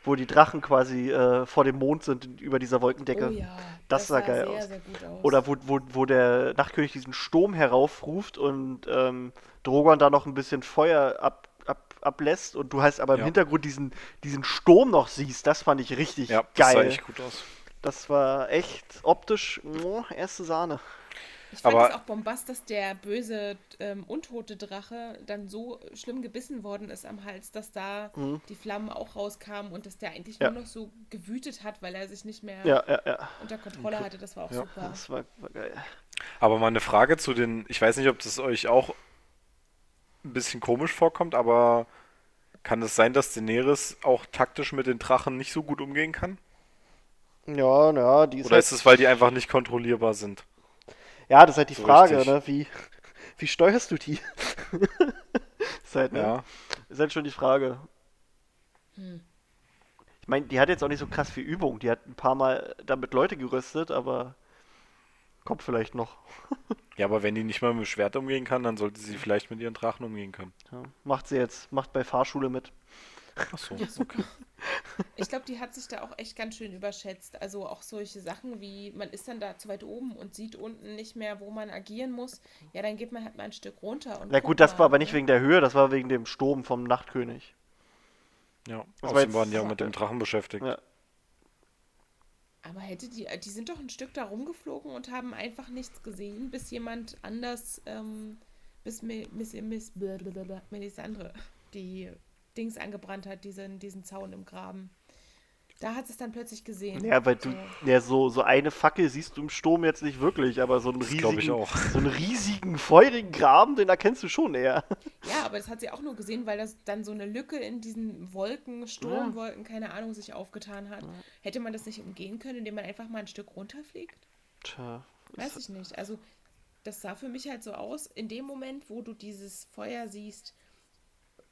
wo die Drachen quasi äh, vor dem Mond sind, über dieser Wolkendecke. Oh ja, Das sah geil sehr, aus. sehr gut aus. Oder wo, wo, wo der Nachtkönig diesen Sturm heraufruft und ähm, Drogon da noch ein bisschen Feuer ab, ab, ablässt und du hast aber im Ja. Hintergrund diesen, diesen Sturm noch siehst, das fand ich richtig Ja, das sah geil. echt gut aus. Das war echt optisch oh, erste Sahne. ich fand aber- es auch bombast, dass der böse ähm, untote Drache dann so schlimm gebissen worden ist am Hals, dass da Mhm. die Flammen auch rauskamen und dass der eigentlich Ja. nur noch so gewütet hat, weil er sich nicht mehr Ja, ja, ja. unter Kontrolle hatte. Das war auch Ja. super. Das war, war geil. Aber mal eine Frage zu den, ich weiß nicht, ob das euch auch ein bisschen komisch vorkommt, aber kann es sein, dass Daenerys auch taktisch mit den Drachen nicht so gut umgehen kann? Ja, ja, die ist Oder halt, ist es, weil die einfach nicht kontrollierbar sind? ja, das ist halt die so Frage, richtig? ne? Wie, wie steuerst du die? ist halt, ne? Ja. Ist halt schon die Frage. Hm. Ich meine, die hat jetzt auch nicht so krass viel Übung. Die hat ein paar Mal damit Leute gerüstet, aber kommt vielleicht noch. Ja, aber wenn die nicht mal mit dem Schwert umgehen kann, dann sollte sie vielleicht mit ihren Drachen umgehen können. Ja, macht sie jetzt, macht bei Fahrschule mit. Achso. Super. Ich glaube, die hat sich da auch echt ganz schön überschätzt. Also auch solche Sachen wie, man ist dann da zu weit oben und sieht unten nicht mehr, wo man agieren muss. Ja, dann geht man halt mal ein Stück runter. Und Na gut, das war aber nicht ne? wegen der Höhe, das war wegen dem Sturm vom Nachtkönig. Ja, Das außerdem waren die auch mit dem Drachen beschäftigt. Ja. Aber hätte die, die sind doch ein Stück da rumgeflogen und haben einfach nichts gesehen, bis jemand anders, ähm, bis Mi- Miss, Miss blablabla, Melisandre die Dings angebrannt hat, diesen, diesen Zaun im Graben. Da hat es dann plötzlich gesehen. Ja, weil du, So. ja, so, so eine Fackel siehst du im Sturm jetzt nicht wirklich, aber so einen Das riesigen, auch. so einen riesigen, feurigen Graben, den erkennst du schon eher. Ja, aber das hat sie auch nur gesehen, weil das dann so eine Lücke in diesen Wolken, Sturmwolken, keine Ahnung, sich aufgetan hat. Hätte man das nicht umgehen können, indem man einfach mal ein Stück runterfliegt? Tja. Weiß ich nicht. Also, das sah für mich halt so aus, in dem Moment, wo du dieses Feuer siehst,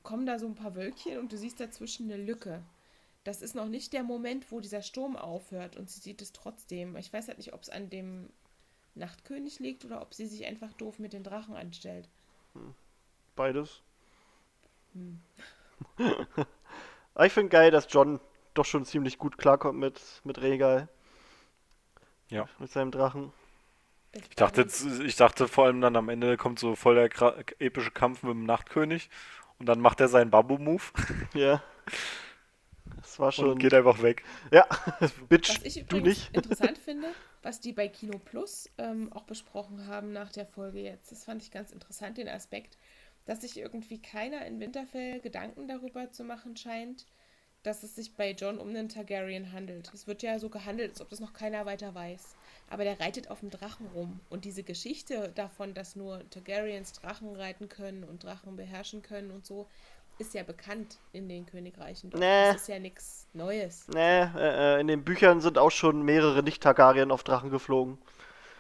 kommen da so ein paar Wölkchen und du siehst dazwischen eine Lücke. Das ist noch nicht der Moment, wo dieser Sturm aufhört und sie sieht es trotzdem. Ich weiß halt nicht, ob es an dem Nachtkönig liegt oder ob sie sich einfach doof mit den Drachen anstellt. Beides. Hm. Ich finde geil, dass John doch schon ziemlich gut klarkommt mit, mit Regal. Ja. Mit seinem Drachen. Ich dachte, jetzt, ich dachte vor allem dann am Ende kommt so voll der epische Kampf mit dem Nachtkönig und dann macht er seinen Babu-Move Ja. Das war schon. und geht einfach weg. Ja, Bitch, Was ich du übrigens nicht. interessant finde, was die bei Kino Plus ähm, auch besprochen haben nach der Folge jetzt, das fand ich ganz interessant, den Aspekt, dass sich irgendwie keiner in Winterfell Gedanken darüber zu machen scheint, dass es sich bei John um einen Targaryen handelt. Es wird ja so gehandelt, als ob das noch keiner weiter weiß. Aber der reitet auf dem Drachen rum. Und diese Geschichte davon, dass nur Targaryens Drachen reiten können und Drachen beherrschen können und so, ist ja bekannt in den Königreichen. Nee. Das ist ja nichts Neues. Nee, äh, äh, in den Büchern sind auch schon mehrere Nicht-Targaryen auf Drachen geflogen.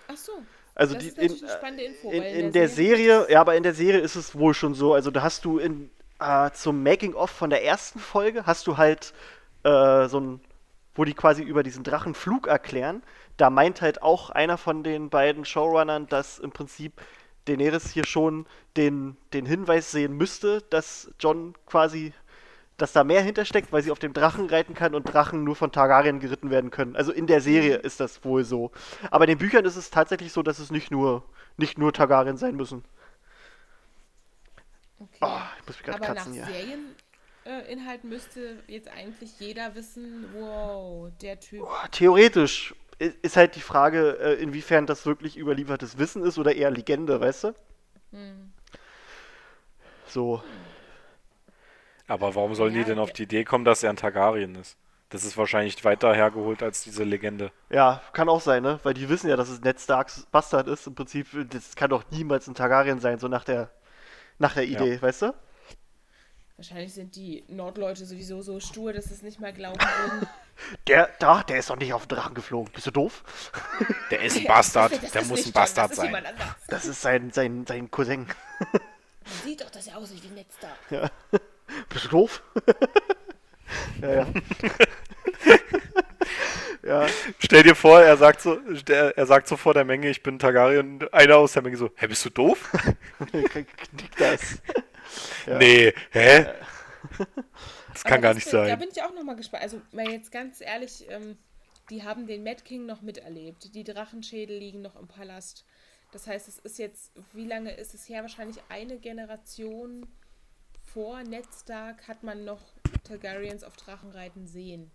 Ach so. Also das die, ist in, eine spannende Info. in, weil in der Serie, ja, aber in der Serie ist es wohl schon so. Also da hast du in äh, zum Making-of von der ersten Folge hast du halt äh, so ein, wo die quasi über diesen Drachenflug erklären. Da meint halt auch einer von den beiden Showrunnern, dass im Prinzip Daenerys hier schon den, den Hinweis sehen müsste, dass John quasi, dass da mehr hintersteckt, weil sie auf dem Drachen reiten kann und Drachen nur von Targaryen geritten werden können. Also in der Serie ist das wohl so. Aber in den Büchern ist es tatsächlich so, dass es nicht nur, nicht nur Targaryen sein müssen. Okay. Oh, ich muss mich gerade Aber nach kratzen hier. Serieninhalt müsste jetzt eigentlich jeder wissen, wow, der Typ. Boah, Theoretisch ist halt die Frage, äh, inwiefern das wirklich überliefertes Wissen ist oder eher Legende, weißt du? Hm. So. Aber warum sollen die Ja, denn auf die Idee kommen, dass er ein Targaryen ist? Das ist wahrscheinlich weiter hergeholt als diese Legende. Ja, kann auch sein, ne? Weil die wissen ja, dass es Ned Starks Bastard ist. Im Prinzip, das kann doch niemals ein Targaryen sein, so nach der, nach der Ja. Idee, weißt du? Wahrscheinlich sind die Nordleute sowieso so stur, dass sie es nicht mal glauben würden. Der, da, der ist doch nicht auf den Drachen geflogen. Bist du doof? Der ist ein Ja, Bastard, das der muss ein Bastard das ist sein. jemand anders. Das ist sein, sein, sein Cousin. Man sieht doch, dass er aussieht wie Ned Stark. Bist du doof? ja, ja. Ja, Stell dir vor, er sagt so, der, er sagt so vor der Menge, ich bin Targaryen, und einer aus der Menge so, hä, bist du doof? knickt das. Ja. Nee, hä? Das kann Aber gar das nicht bin, Da sein. bin ich auch nochmal gespannt. Also, mal jetzt ganz ehrlich, ähm, die haben den Mad King noch miterlebt. Die Drachenschädel liegen noch im Palast. Das heißt, es ist jetzt, wie lange ist es her? Wahrscheinlich eine Generation vor Ned Stark hat man noch Targaryens auf Drachen reiten sehen.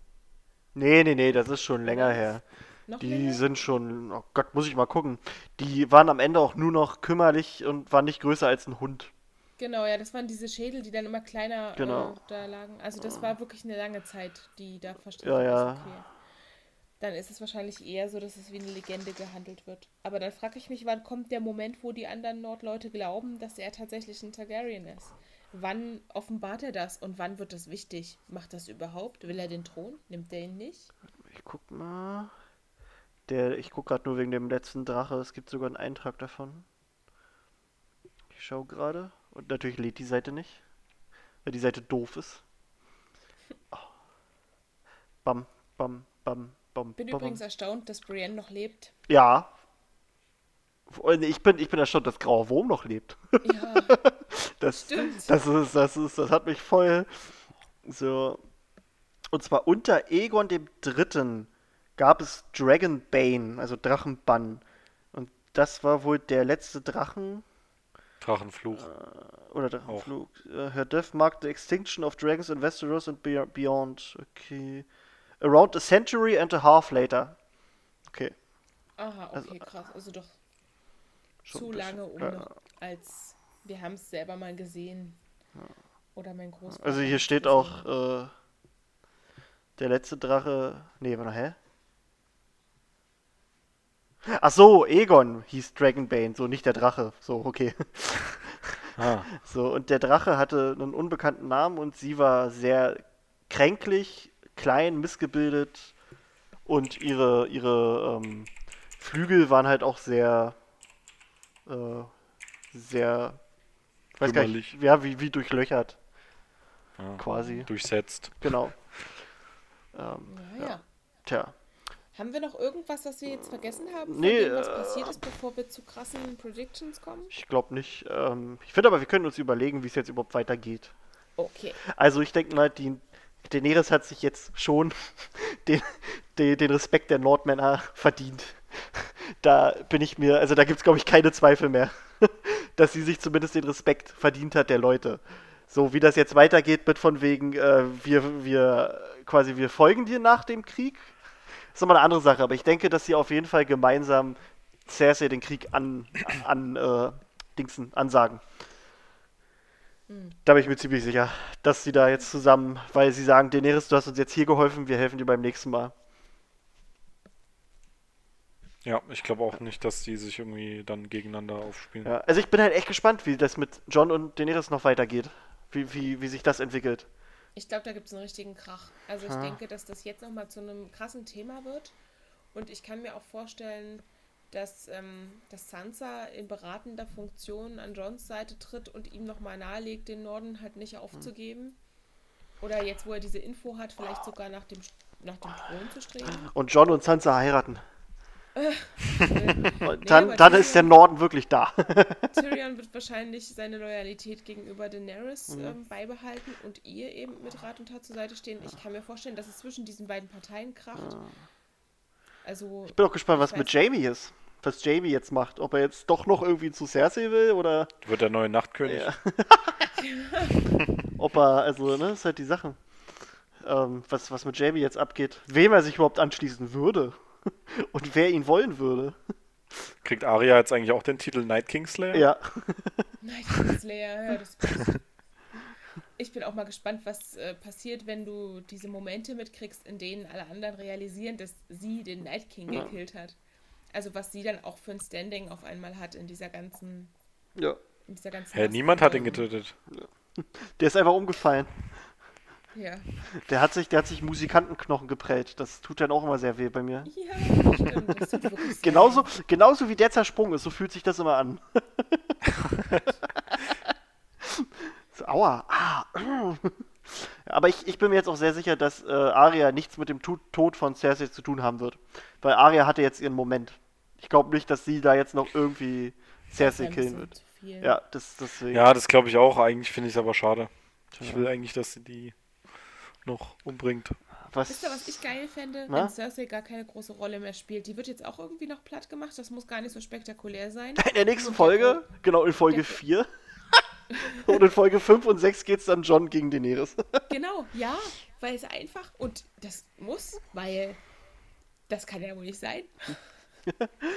Nee, nee, nee, das ist schon länger her. Die länger? sind schon, oh Gott, muss ich mal gucken. Die waren am Ende auch nur noch kümmerlich und waren nicht größer als ein Hund. Genau, ja, das waren diese Schädel, die dann immer kleiner Genau. äh, da lagen. Also das war wirklich eine lange Zeit, die da verstrichen Ja, ja. ist. Okay. Dann ist es wahrscheinlich eher so, dass es wie eine Legende gehandelt wird. Aber dann frage ich mich, wann kommt der Moment, wo die anderen Nordleute glauben, dass er tatsächlich ein Targaryen ist? Wann offenbart er das und wann wird das wichtig? Macht das überhaupt? Will er den Thron? Nimmt er ihn nicht? Ich guck mal. Der, ich guck gerade nur wegen dem letzten Drache. Es gibt sogar einen Eintrag davon. Ich schau gerade. Und natürlich lädt die Seite nicht. Weil die Seite doof ist. Oh. Bam, bam, bam, bam, Bin bam, übrigens bam. erstaunt, dass Brienne noch lebt. Ja. Und Ich bin, ich bin erstaunt, dass Grauer Wurm noch lebt. Ja, Das, Stimmt. das ist, das ist, das hat mich voll so. Und zwar unter Egon dem Dritten gab es Dragonbane, also Drachenbann. Und das war wohl der letzte Drachen Drachenfluch. oder Drachenflug. Uh, her death marked the extinction of dragons in Westeros and be- beyond. Okay. Around a century and a half later. Okay. aha, Also, okay, krass. Also doch zu lange um ja. als wir haben es selber mal gesehen. Oder mein Großvater. Also hier steht auch, äh, Der letzte Drache. Nee, warte, hä? Ach so, Egon hieß Dragonbane, so nicht der Drache. So, okay. Ah, So, und der Drache hatte einen unbekannten Namen und sie war sehr kränklich, klein, missgebildet und ihre, ihre ähm, Flügel waren halt auch sehr, äh, sehr, ich weiß gar nicht, Kümmerlich. ja, wie, wie durchlöchert, ja. quasi. Durchsetzt. Genau. Ähm, Naja. tja. Haben wir noch irgendwas, was wir jetzt vergessen haben, von Nee, dem, was äh, passiert ist, bevor wir zu krassen Predictions kommen? Ich glaube nicht. Ähm, ich finde aber, wir können uns überlegen, wie es jetzt überhaupt weitergeht. Okay. Also ich denke mal, die Daenerys hat sich jetzt schon den, den, den Respekt der Nordmänner verdient. Da bin ich mir, also da gibt es glaube ich keine Zweifel mehr, dass sie sich zumindest den Respekt verdient hat der Leute. So wie das jetzt weitergeht mit von wegen, äh, wir, wir quasi, wir folgen dir nach dem Krieg, ist nochmal eine andere Sache, aber ich denke, dass sie auf jeden Fall gemeinsam Cersei den Krieg an, an äh, Dingsen ansagen. Da bin ich mir ziemlich sicher, dass sie da jetzt zusammen, weil sie sagen, Daenerys, du hast uns jetzt hier geholfen, wir helfen dir beim nächsten Mal. Ja, ich glaube auch nicht, dass die sich irgendwie dann gegeneinander aufspielen. Ja, also ich bin halt echt gespannt, wie das mit John und Daenerys noch weitergeht. Wie, wie, wie sich das entwickelt. Ich glaube, da gibt es einen richtigen Krach. Also ich Ah. denke, dass das jetzt nochmal zu einem krassen Thema wird. Und ich kann mir auch vorstellen, dass, ähm, dass Sansa in beratender Funktion an Johns Seite tritt und ihm nochmal nahelegt, den Norden halt nicht aufzugeben. Oder jetzt, wo er diese Info hat, vielleicht sogar nach dem, nach dem Thron zu streben. Und John und Sansa heiraten. Und Nee, dann, dann ist der Norden wirklich da. Tyrion wird wahrscheinlich seine Loyalität gegenüber Daenerys Mhm. ähm, beibehalten und ihr eben mit Rat und Tat zur Seite stehen. Ich kann mir vorstellen, dass es zwischen diesen beiden Parteien kracht. Also, Ich bin auch gespannt, was mit Jamie ist. Was Jamie jetzt macht. Ob er jetzt doch noch irgendwie zu Cersei will oder Wird der neue Nachtkönig. Ja. ob er, also, ne, ist halt die Sache. Ähm, was, was mit Jamie jetzt abgeht. Wem er sich überhaupt anschließen würde. Und wer ihn wollen würde. Kriegt Arya jetzt eigentlich auch den Titel Night Kingslayer? Ja. Night Slayer, ja, das passt. Ich bin auch mal gespannt, was äh, passiert, wenn du diese Momente mitkriegst, in denen alle anderen realisieren, dass sie den Night King Ja. gekillt hat. Also was sie dann auch für ein Standing auf einmal hat in dieser ganzen, ja. in dieser ganzen Hä, niemand hat ihn getötet. Der ist einfach umgefallen. Ja. Der hat sich, der hat sich Musikantenknochen geprellt. Das tut dann auch immer sehr weh bei mir. Ja, stimmt. Das tut wirklich Genauso, genauso wie der zersprungen ist, so fühlt sich das immer an. so, aua. Ah. Aber ich, ich bin mir jetzt auch sehr sicher, dass äh, Arya nichts mit dem Tod von Cersei zu tun haben wird. Weil Arya hatte jetzt ihren Moment. Ich glaube nicht, dass sie da jetzt noch irgendwie Cersei killen wird. Ja, das deswegen. Ja, das glaube ich auch. Eigentlich finde ich es aber schade. Ich will eigentlich, dass sie die noch umbringt. Was, Wisst ihr, was ich geil fände, Na? wenn Cersei gar keine große Rolle mehr spielt? Die wird jetzt auch irgendwie noch platt gemacht. Das muss gar nicht so spektakulär sein. In der nächsten Folge, genau in Folge der- 4. Und in Folge 5 und 6 geht's dann John gegen Daenerys. Genau, ja, weil es einfach und das muss, weil das kann ja wohl nicht sein.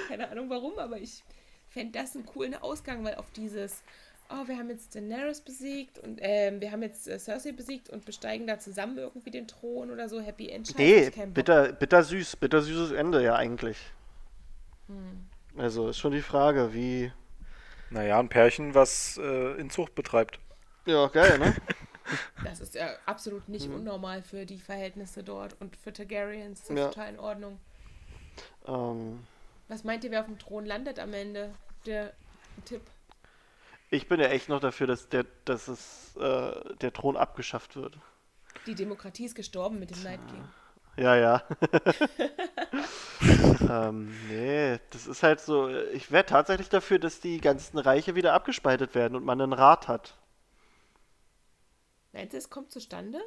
Keine Ahnung warum, aber ich fände das einen coolen Ausgang, weil auf dieses, oh, wir haben jetzt Daenerys besiegt und ähm, wir haben jetzt äh, Cersei besiegt und besteigen da zusammen irgendwie den Thron oder so, Happy End. Nee, bitter, bitter süß, bitter süßes Ende ja eigentlich. Hm. Also ist schon die Frage, wie. Naja, ein Pärchen, was äh, Inzucht betreibt. Ja, geil, ne? Das ist ja absolut nicht unnormal für die Verhältnisse dort und für Targaryens. Das ist Ja. total in Ordnung. ähm, Was meint ihr, wer auf dem Thron landet am Ende? Der Tipp. Ich bin ja echt noch dafür, dass der, dass es, äh, der Thron abgeschafft wird. Die Demokratie ist gestorben mit dem Night King. Ja, ja. ähm, nee, das ist halt so. Ich wäre tatsächlich dafür, dass die ganzen Reiche wieder abgespaltet werden und man einen Rat hat. Meinst du, es kommt zustande?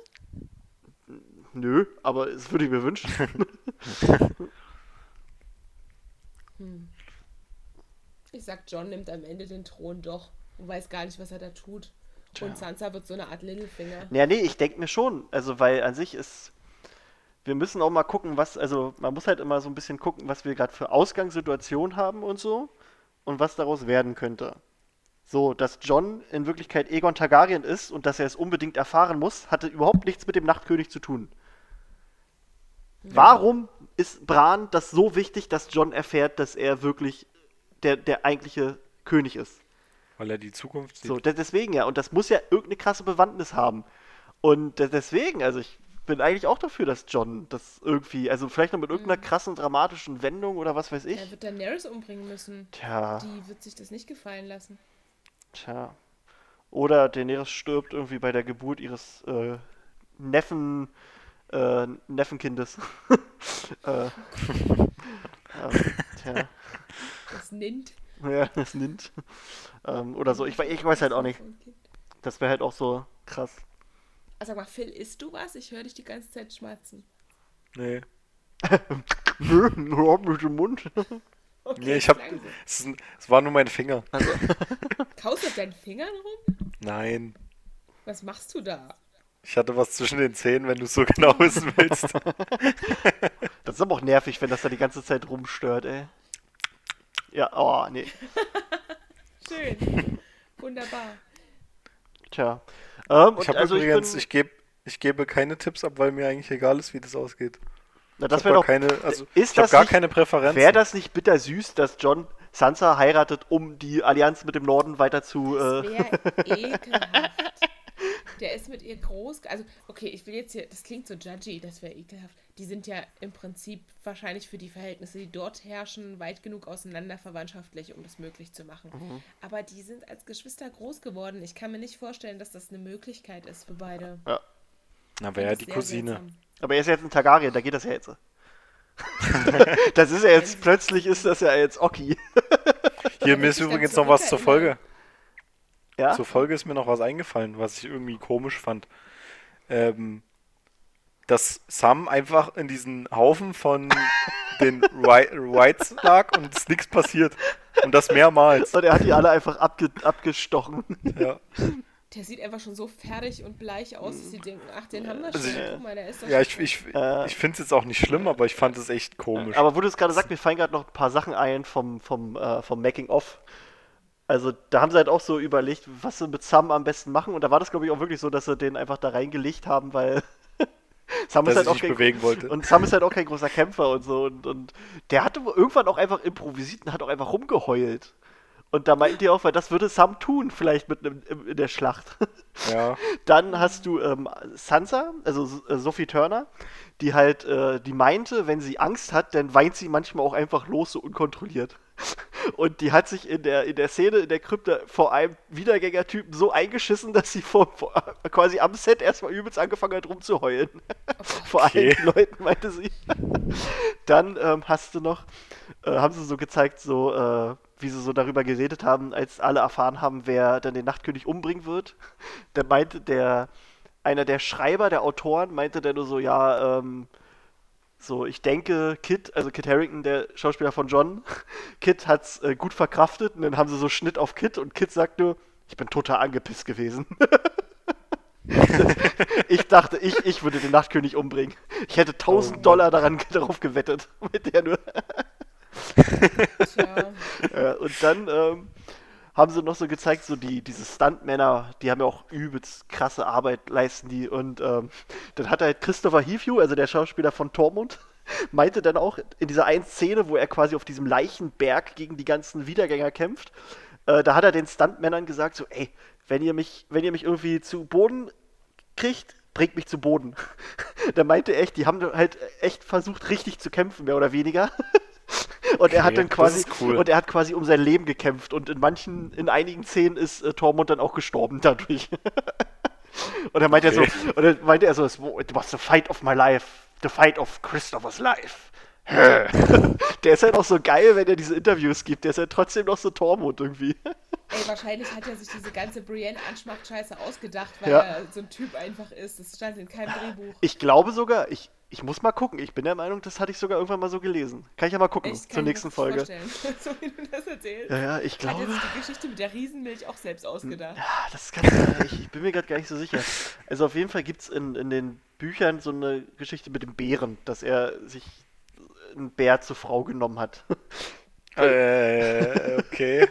Nö, aber das würde ich mir wünschen. Hm. Ich sag, John nimmt am Ende den Thron doch und weiß gar nicht, was er da tut. Und Sansa wird so eine Art Littlefinger. Ja, nee, ich denke mir schon. Also, weil an sich ist. Wir müssen auch mal gucken, was. Also, man muss halt immer so ein bisschen gucken, was wir gerade für Ausgangssituationen haben und so. Und was daraus werden könnte. So, dass John in Wirklichkeit Egon Targaryen ist und dass er es unbedingt erfahren muss, hatte überhaupt nichts mit dem Nachtkönig zu tun. Warum ist Bran das so wichtig, dass John erfährt, dass er wirklich der, der eigentliche König ist? Weil er die Zukunft sieht. So, de- deswegen ja. Und das muss ja irgendeine krasse Bewandtnis haben. Und de- deswegen, also ich bin eigentlich auch dafür, dass John das irgendwie, also vielleicht noch mit irgendeiner krassen, dramatischen Wendung oder was weiß ich. Er wird Daenerys umbringen müssen. Tja, Die wird sich das nicht gefallen lassen. tja. Oder Daenerys stirbt irgendwie bei der Geburt ihres äh, Neffen, äh, Neffenkindes. äh, ähm, tja. Das nimmt. Ja, das nimmt. ähm, oder so. Ich, ich weiß halt auch nicht. Das wäre halt auch so krass. Also, sag mal, Phil, isst du was? Ich höre dich die ganze Zeit schmatzen. Nee. Nö, überhaupt nicht im Mund. Okay, Nee, ich hab. Es, ist es waren nur meine Finger. Kaust du auf deinen Fingern rum? Nein. Was machst du da? Ich hatte was zwischen den Zähnen, wenn du es so genau wissen willst. Das ist aber auch nervig, wenn das da die ganze Zeit rumstört, ey. Ja, oh, nee. Schön. Wunderbar. Tja. Ähm, Ich habe also übrigens, ich bin, ich, geb, ich gebe keine Tipps ab, weil mir eigentlich egal ist, wie das ausgeht. na, Ich das habe wäre gar doch, keine, also ist ich habe das gar nicht- keine Präferenzen. wäre das nicht bittersüß, dass John Sansa heiratet, um die Allianz mit dem Norden weiter zu, Das äh, wäre ekelhaft. Der ist mit ihr groß. Also, okay, ich will jetzt hier. Das klingt so judgy, das wäre ekelhaft. Die sind ja im Prinzip wahrscheinlich für die Verhältnisse, die dort herrschen, weit genug auseinander verwandtschaftlich, um das möglich zu machen. Mhm. Aber die sind als Geschwister groß geworden. Ich kann mir nicht vorstellen, dass das eine Möglichkeit ist für beide. Na, wäre ja die Cousine. seltsam. aber er ist ja jetzt ein Targaryen, da geht das ja jetzt. das ist ja jetzt, plötzlich ist das ja jetzt Oki. Hier, mir ist übrigens noch was zur. Folge. Ja? Zur Folge ist mir noch was eingefallen, was ich irgendwie komisch fand. Ähm, dass Sam einfach in diesen Haufen von den Whi- Whites lag und es nichts passiert. Und das mehrmals. Und er hat die alle einfach abge abgestochen. Ja, Der sieht einfach schon so fertig und bleich aus, dass sie denken, ach, den haben wir Also schon. ich- Guck mal, der ist doch ja schon ich, ich, Äh. ich finde es jetzt auch nicht schlimm, aber ich fand es echt komisch. Aber wo du es gerade sagst, mir fallen gerade noch ein paar Sachen ein vom, vom, äh, vom Making-of. Also da haben sie halt auch so überlegt, was sie mit Sam am besten machen. Und da war das, glaube ich, auch wirklich so, dass sie den einfach da reingelegt haben, weil Sam ist halt auch sich kein, bewegen wollte. Und Sam ist halt auch kein großer Kämpfer und so. Und, und der hatte irgendwann auch einfach improvisiert und hat auch einfach rumgeheult. Und da meinten die auch, weil das würde Sam tun, vielleicht mit einem, in der Schlacht. ja, Dann hast du ähm, Sansa, also äh, Sophie Turner, die halt, äh, die meinte, wenn sie Angst hat, dann weint sie manchmal auch einfach los, so unkontrolliert. Und die hat sich in der, in der Szene in der Krypta vor einem Wiedergängertypen so eingeschissen, dass sie vor, vor, quasi am Set erstmal übelst angefangen hat rumzuheulen. vor Okay. allen Leuten, meinte sie. Dann ähm, hast du noch, äh, haben sie so gezeigt, so, äh, wie sie so darüber geredet haben, als alle erfahren haben, wer dann den Nachtkönig umbringen wird. Da meinte der, einer der Schreiber, der Autoren, meinte der nur so, ja, ähm, so, ich denke, Kit, also Kit Harrington, der Schauspieler von John, Kit hat's äh, gut verkraftet und dann haben sie so Schnitt auf Kit und Kit sagt nur, ich bin total angepisst gewesen. ich dachte, ich, ich würde den Nachtkönig umbringen. Ich hätte 1000 Dollar daran, darauf gewettet. Mit der nur. Tja, Äh, und dann ähm, haben sie noch so gezeigt, so die, diese Stuntmänner, die haben ja auch übelst krasse Arbeit, leisten die. Und ähm, dann hat halt Christopher Heathew, also der Schauspieler von Tormund, meinte dann auch in dieser einen Szene, wo er quasi auf diesem Leichenberg gegen die ganzen Wiedergänger kämpft, äh, da hat er den Stuntmännern gesagt, so, ey, wenn ihr mich, wenn ihr mich irgendwie zu Boden kriegt, bringt mich zu Boden. da meinte er echt, die haben halt echt versucht, richtig zu kämpfen, mehr oder weniger. Und er hat Okay, dann quasi cool. und er hat quasi um sein Leben gekämpft und in manchen, in einigen Szenen ist äh, Tormund dann auch gestorben dadurch. und er meinte Okay. er so, und dann meinte er so, it was the fight of my life, the fight of Christopher's life. der ist halt auch so geil, wenn er diese Interviews gibt. Der ist halt trotzdem noch so Tormund irgendwie. ey, wahrscheinlich hat er sich diese ganze Brienne-Anschmacht-Scheiße ausgedacht, weil Ja. er so ein Typ einfach ist. Das stand in keinem Drehbuch. Ich glaube sogar, ich, ich muss mal gucken. Ich bin der Meinung, das hatte ich sogar irgendwann mal so gelesen. Kann ich ja mal gucken Echt, kann zur nächsten das Folge. Vorstellen. so wie du das erzählst. Ja, ja, ich Hat glaube. er sich die Geschichte mit der Riesenmilch auch selbst ausgedacht. Ja, das kann. Ich, ich bin mir gerade gar nicht so sicher. Also auf jeden Fall gibt es in, in den Büchern so eine Geschichte mit dem Bären, dass er sich einen Bär zur Frau genommen hat. äh, okay.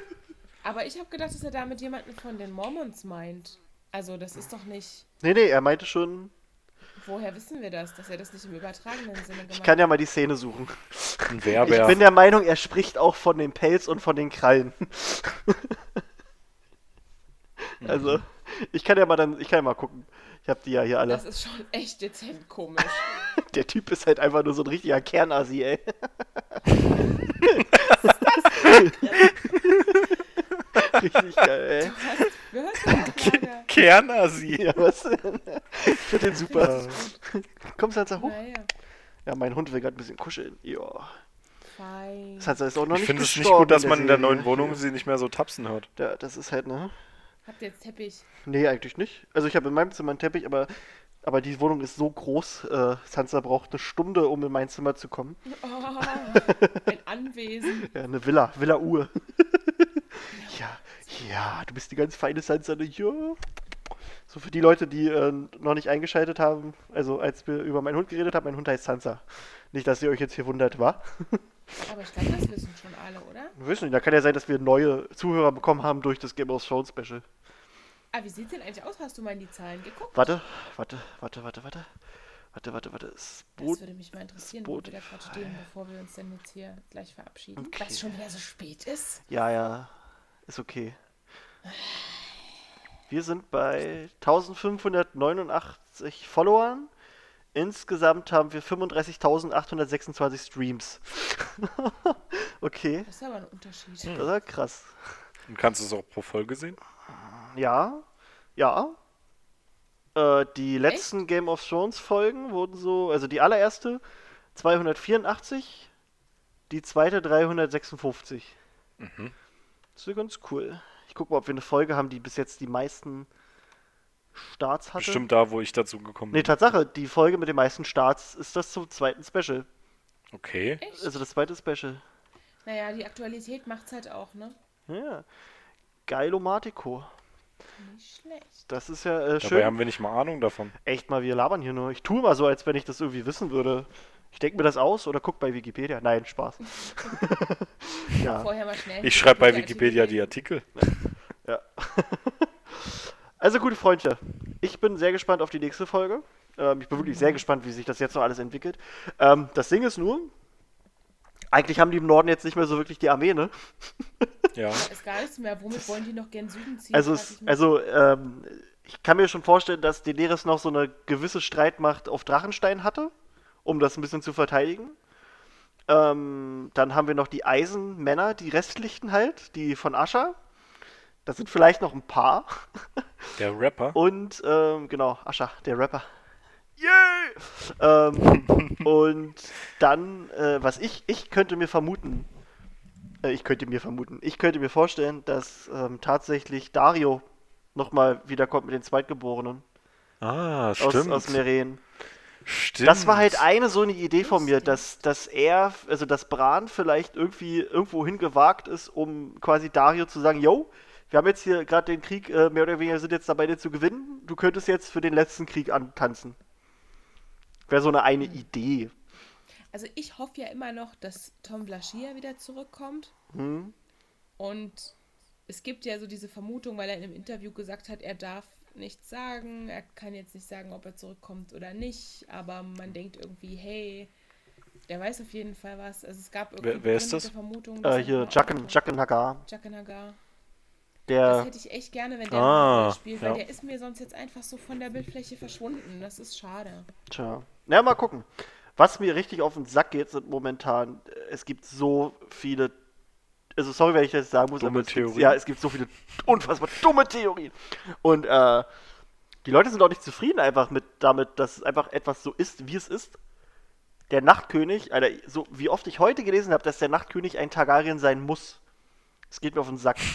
Aber ich habe gedacht, dass er damit jemanden von den Mormons meint. Also, das ist doch nicht. nee, nee, er meinte schon. Woher wissen wir das, dass er das nicht im übertragenen Sinne gemacht Ich kann ja mal die Szene suchen. Ein Ich Werber. bin der Meinung, er spricht auch von dem Pelz und von den Krallen. also, ich kann ja mal dann, ich kann ja mal gucken. Ich habe die ja hier alle. Das ist schon echt dezent komisch. Der Typ ist halt einfach nur so ein richtiger Kernasi, ey. Richtig geil, ey. Wörter, Kernasi. Ja, was? Ich finde den super. Komm, Sansa, hoch. Naja, Ja, mein Hund will gerade ein bisschen kuscheln. Ja. fein. Sansa ist auch noch Ich nicht finde es nicht gut, dass man in der neuen Wohnung sie nicht mehr so tapsen hört. Ja, das ist halt, ne? Habt ihr jetzt Teppich? Nee, eigentlich nicht. Also ich habe in meinem Zimmer einen Teppich, aber, aber die Wohnung ist so groß. Äh, Sansa braucht eine Stunde, um in mein Zimmer zu kommen. Oh, ein Anwesen. Ja, eine Villa, Villa Uhr. ja, du bist die ganz feine Sansa, ne? Ja. So für die Leute, die äh, noch nicht eingeschaltet haben, also als wir über meinen Hund geredet haben, mein Hund heißt Sansa. Nicht, dass ihr euch jetzt hier wundert, wa? Aber ich glaube, das wissen schon alle, oder? Wir wissen nicht, da kann ja sein, dass wir neue Zuhörer bekommen haben durch das Game of Thrones Special. Ah, wie sieht's denn eigentlich aus? Hast du mal in die Zahlen geguckt? Warte, warte, warte, warte, warte. Warte, warte, warte. Das Spot. würde mich mal interessieren, wo wir da gerade stehen, bevor wir uns denn jetzt hier gleich verabschieden. Okay. Weil es schon wieder so spät ist. Ja, ja, ist okay. Wir sind bei 1589 Followern. Insgesamt haben wir 35.826 Streams. okay, Das ist aber ein Unterschied. das ist ja krass. Und kannst du es auch pro Folge sehen? Ja, ja. Äh, die letzten Game of Thrones Folgen wurden so, also die allererste 284, die zweite 356. Mhm. Das ist ja ganz cool. Ich gucke mal, ob wir eine Folge haben, die bis jetzt die meisten Starts hatte. Bestimmt da, wo ich dazu gekommen Nee, bin. Tatsache, die Folge mit den meisten Starts ist das zum zweiten Special. Okay. Echt? Also das zweite Special. Naja, die Aktualität macht's halt auch, ne? Ja. Geilomatico. Nicht schlecht. Das ist ja äh, Dabei schön. haben wir nicht mal Ahnung davon. Echt mal, wir labern hier nur. Ich tue mal so, als wenn ich das irgendwie wissen würde. Ich denke mir das aus oder guck bei Wikipedia. Nein, Spaß. ja. Vorher mal schnell. Ich schreibe bei Wikipedia die. Artikel. ja. also, gute Freunde. Ich bin sehr gespannt auf die nächste Folge. Ähm, ich bin wirklich sehr gespannt, wie sich das jetzt noch alles entwickelt. Ähm, das Ding ist nur, eigentlich haben die im Norden jetzt nicht mehr so wirklich die Armee, ne? Ja. Ist gar nichts mehr. Womit wollen die noch gen Süden ziehen? Also, es, also ähm, ich kann mir schon vorstellen, dass Daenerys noch so eine gewisse Streitmacht auf Drachenstein hatte, um das ein bisschen zu verteidigen. Ähm, dann haben wir noch die Eisenmänner, die restlichen halt, die von Ascha. Das sind vielleicht noch ein paar. Der Rapper. Und, ähm, genau, Ascha, der Rapper. Yeah! ähm, und dann, äh, was ich, ich könnte mir vermuten, äh, ich könnte mir vermuten, ich könnte mir vorstellen, dass ähm, tatsächlich Dario nochmal wiederkommt mit den Zweitgeborenen Ah, aus, stimmt. aus Meren. Stimmt. Das war halt eine so eine Idee von mir, dass, dass er, also dass Bran vielleicht irgendwie irgendwo hingewagt ist, um quasi Dario zu sagen, yo, wir haben jetzt hier gerade den Krieg, äh, mehr oder weniger sind jetzt dabei, den zu gewinnen, du könntest jetzt für den letzten Krieg antanzen. Wäre so eine eine Idee. Also ich hoffe ja immer noch, dass Tom Blaschia wieder zurückkommt. Hm? Und es gibt ja so diese Vermutung, weil er in einem Interview gesagt hat, er darf nichts sagen, er kann jetzt nicht sagen, ob er zurückkommt oder nicht, aber man denkt irgendwie, hey, der weiß auf jeden Fall was. Also es gab irgendwie Wer- wer ist das? Vermutungen. dass Äh, er hier, Jacken. Jacken Hagar. Jacken Hagar. Das Der, hätte ich echt gerne, wenn der Ah, spielt, weil ja. der ist mir sonst jetzt einfach so von der Bildfläche verschwunden. Das ist schade. tja. Na, mal gucken. Was mir richtig auf den Sack geht, sind momentan, es gibt so viele, also sorry, wenn ich das sagen muss, Dumme aber es gibt, Theorien. ja, es gibt so viele unfassbar dumme Theorien. Und äh, die Leute sind auch nicht zufrieden einfach mit damit, dass es einfach etwas so ist, wie es ist. Der Nachtkönig, Alter, so wie oft ich heute gelesen habe, dass der Nachtkönig ein Targaryen sein muss. Es geht mir auf den Sack.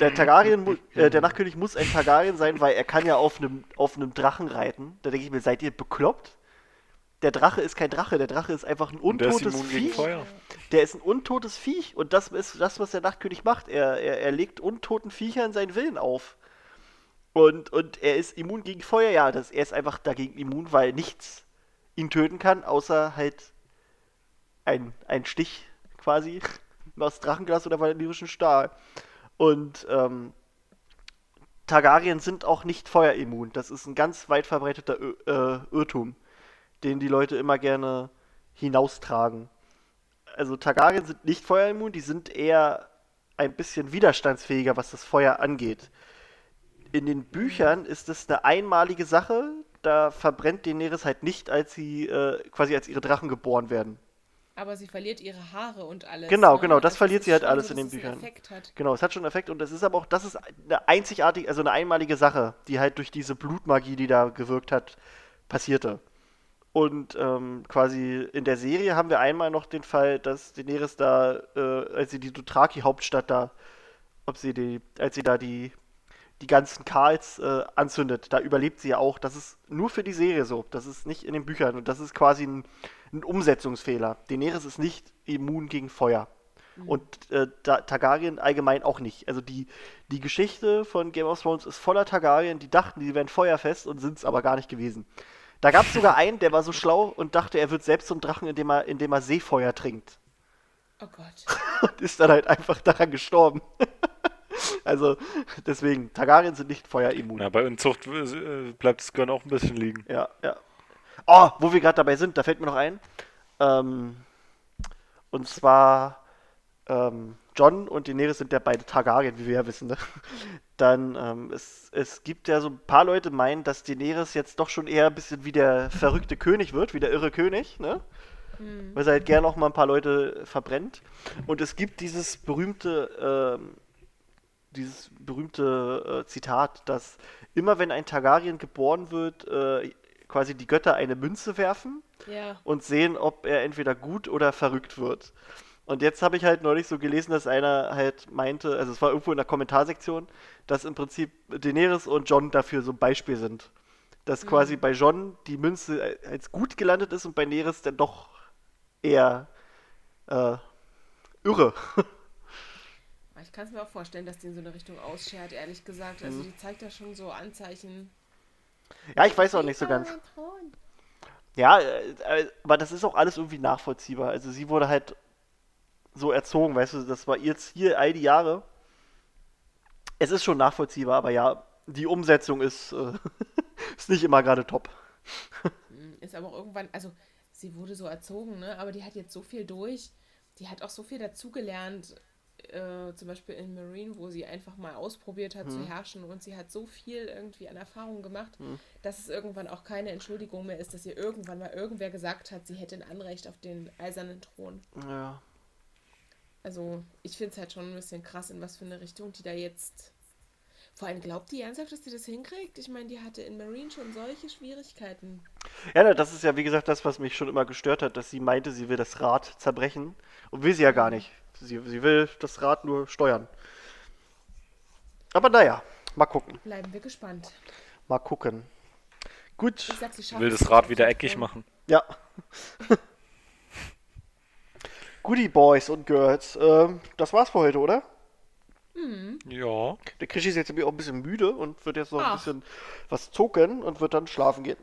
Der Targaryen, äh, der Nachtkönig muss ein Targaryen sein, weil er kann ja auf einem auf einem Drachen reiten. Da denke ich mir, seid ihr bekloppt? Der Drache ist kein Drache, der Drache ist einfach ein untotes Viech. Der ist ein untotes Viech und das ist das, was der Nachtkönig macht. Er, er, er legt untoten Viechern seinen Willen auf. Und, und er ist immun gegen Feuer, ja, das, er ist einfach dagegen immun, weil nichts ihn töten kann, außer halt ein, ein Stich quasi aus Drachenglas oder valyrischem Stahl. Und ähm, Targaryen sind auch nicht feuerimmun. Das ist ein ganz weit verbreiteter Ö äh, Irrtum, den die Leute immer gerne hinaustragen. Also Targaryen sind nicht feuerimmun, die sind eher ein bisschen widerstandsfähiger, was das Feuer angeht. In den Büchern ist es eine einmalige Sache, da verbrennt Daenerys halt nicht, als sie äh, quasi als ihre Drachen geboren werden. Aber sie verliert ihre Haare und alles. Genau, ne? genau, das Also verliert sie halt schon alles in den Büchern. einen Effekt hat. Genau, es hat schon einen Effekt und es ist aber auch, das ist eine einzigartige, also eine einmalige Sache, die halt durch diese Blutmagie, die da gewirkt hat, passierte. Und ähm, quasi in der Serie haben wir einmal noch den Fall, dass Daenerys da, äh, als sie die Dothraki-Hauptstadt da, ob sie die, als sie da die, die ganzen Karls äh, anzündet, da überlebt sie ja auch. Das ist nur für die Serie so. Das ist nicht in den Büchern und das ist quasi ein, ein Umsetzungsfehler. Daenerys ist nicht immun gegen Feuer. Und äh, Ta- Targaryen allgemein auch nicht. Also die, die Geschichte von Game of Thrones ist voller Targaryen, die dachten, die wären feuerfest und sind es aber gar nicht gewesen. Da gab es sogar einen, der war so schlau und dachte, er wird selbst zum Drachen, indem er, indem er Seefeuer trinkt. Oh Gott. Und ist dann halt einfach daran gestorben. also deswegen, Targaryen sind nicht feuerimmun. Na, bei Unzucht äh, bleibt das Gehirn auch ein bisschen liegen. Ja, ja. Oh, wo wir gerade dabei sind, da fällt mir noch ein. Ähm, und zwar, ähm, John und Daenerys sind ja beide Targaryen, wie wir ja wissen. Ne? Dann, ähm, es, es gibt ja so ein paar Leute meinen, dass Daenerys jetzt doch schon eher ein bisschen wie der verrückte König wird, wie der irre König, ne? Weil sie halt gerne auch mal ein paar Leute verbrennt. Und es gibt dieses berühmte, ähm, dieses berühmte äh, Zitat, dass immer wenn ein Targaryen geboren wird, äh, quasi die Götter eine Münze werfen Ja. und sehen, ob er entweder gut oder verrückt wird. Und jetzt habe ich halt neulich so gelesen, dass einer halt meinte, also es war irgendwo in der Kommentarsektion, dass im Prinzip Daenerys und John dafür so ein Beispiel sind. Dass quasi bei John die Münze als gut gelandet ist und bei Daenerys dann doch eher äh, irre. Ich kann es mir auch vorstellen, dass die in so eine Richtung ausschert, ehrlich gesagt. Also Mhm. die zeigt da schon so Anzeichen. ja, ich weiß auch nicht so ganz. Ja, äh, äh, aber das ist auch alles irgendwie nachvollziehbar. Also sie wurde halt so erzogen, weißt du, das war ihr Ziel all die Jahre. Es ist schon nachvollziehbar, aber ja, die Umsetzung ist, äh, ist nicht immer gerade top. Hm, Ist aber auch irgendwann, also sie wurde so erzogen, ne? Aber die hat jetzt so viel durch. Die hat auch so viel dazugelernt. Äh, zum Beispiel in Marine, wo sie einfach mal ausprobiert hat Mhm. zu herrschen und sie hat so viel irgendwie an Erfahrung gemacht, dass es irgendwann auch keine Entschuldigung mehr ist, dass ihr irgendwann mal irgendwer gesagt hat, sie hätte ein Anrecht auf den eisernen Thron. Ja. Also, ich finde es halt schon ein bisschen krass, in was für eine Richtung die da jetzt. Vor allem glaubt die ernsthaft, dass die das hinkriegt? Ich meine, die hatte in Marine schon solche Schwierigkeiten. Ja, das ist ja wie gesagt das, was mich schon immer gestört hat, dass sie meinte, sie will das Rad zerbrechen und will sie ja gar nicht. Sie, sie will das Rad nur steuern. Aber naja, mal gucken, Bleiben wir gespannt. mal gucken. Gut, Ich sag, sie Will das Rad wieder eckig machen. ja. Goodie Boys und Girls, ähm, das war's für heute, oder? Ja. Der Krischi ist jetzt irgendwie auch ein bisschen müde und wird jetzt noch ein Ach. bisschen was zucken und wird dann schlafen gehen.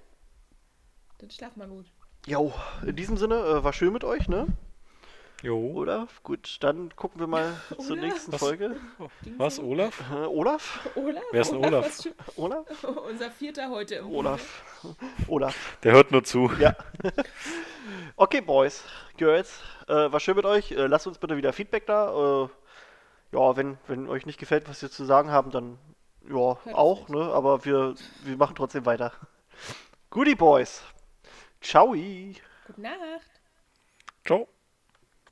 Dann schlaf mal gut. Jo, in diesem Sinne, äh, war schön mit euch, ne? Jo. Oder? Gut, dann gucken wir mal zur Olaf. nächsten Was? Folge. Was, Olaf? Äh, Olaf? Olaf? Wer ist denn Olaf? schön- Olaf? Unser Vierter heute im Olaf. Olaf. Der hört nur zu. Ja. Okay, Boys, Girls, äh, war schön mit euch. Äh, lasst uns bitte wieder Feedback da. Äh, ja, wenn, wenn euch nicht gefällt, was wir zu sagen haben, dann ja, auf auch, ne? Aber wir, wir machen trotzdem weiter. Goodie Boys. Ciao. Gute Nacht. Ciao.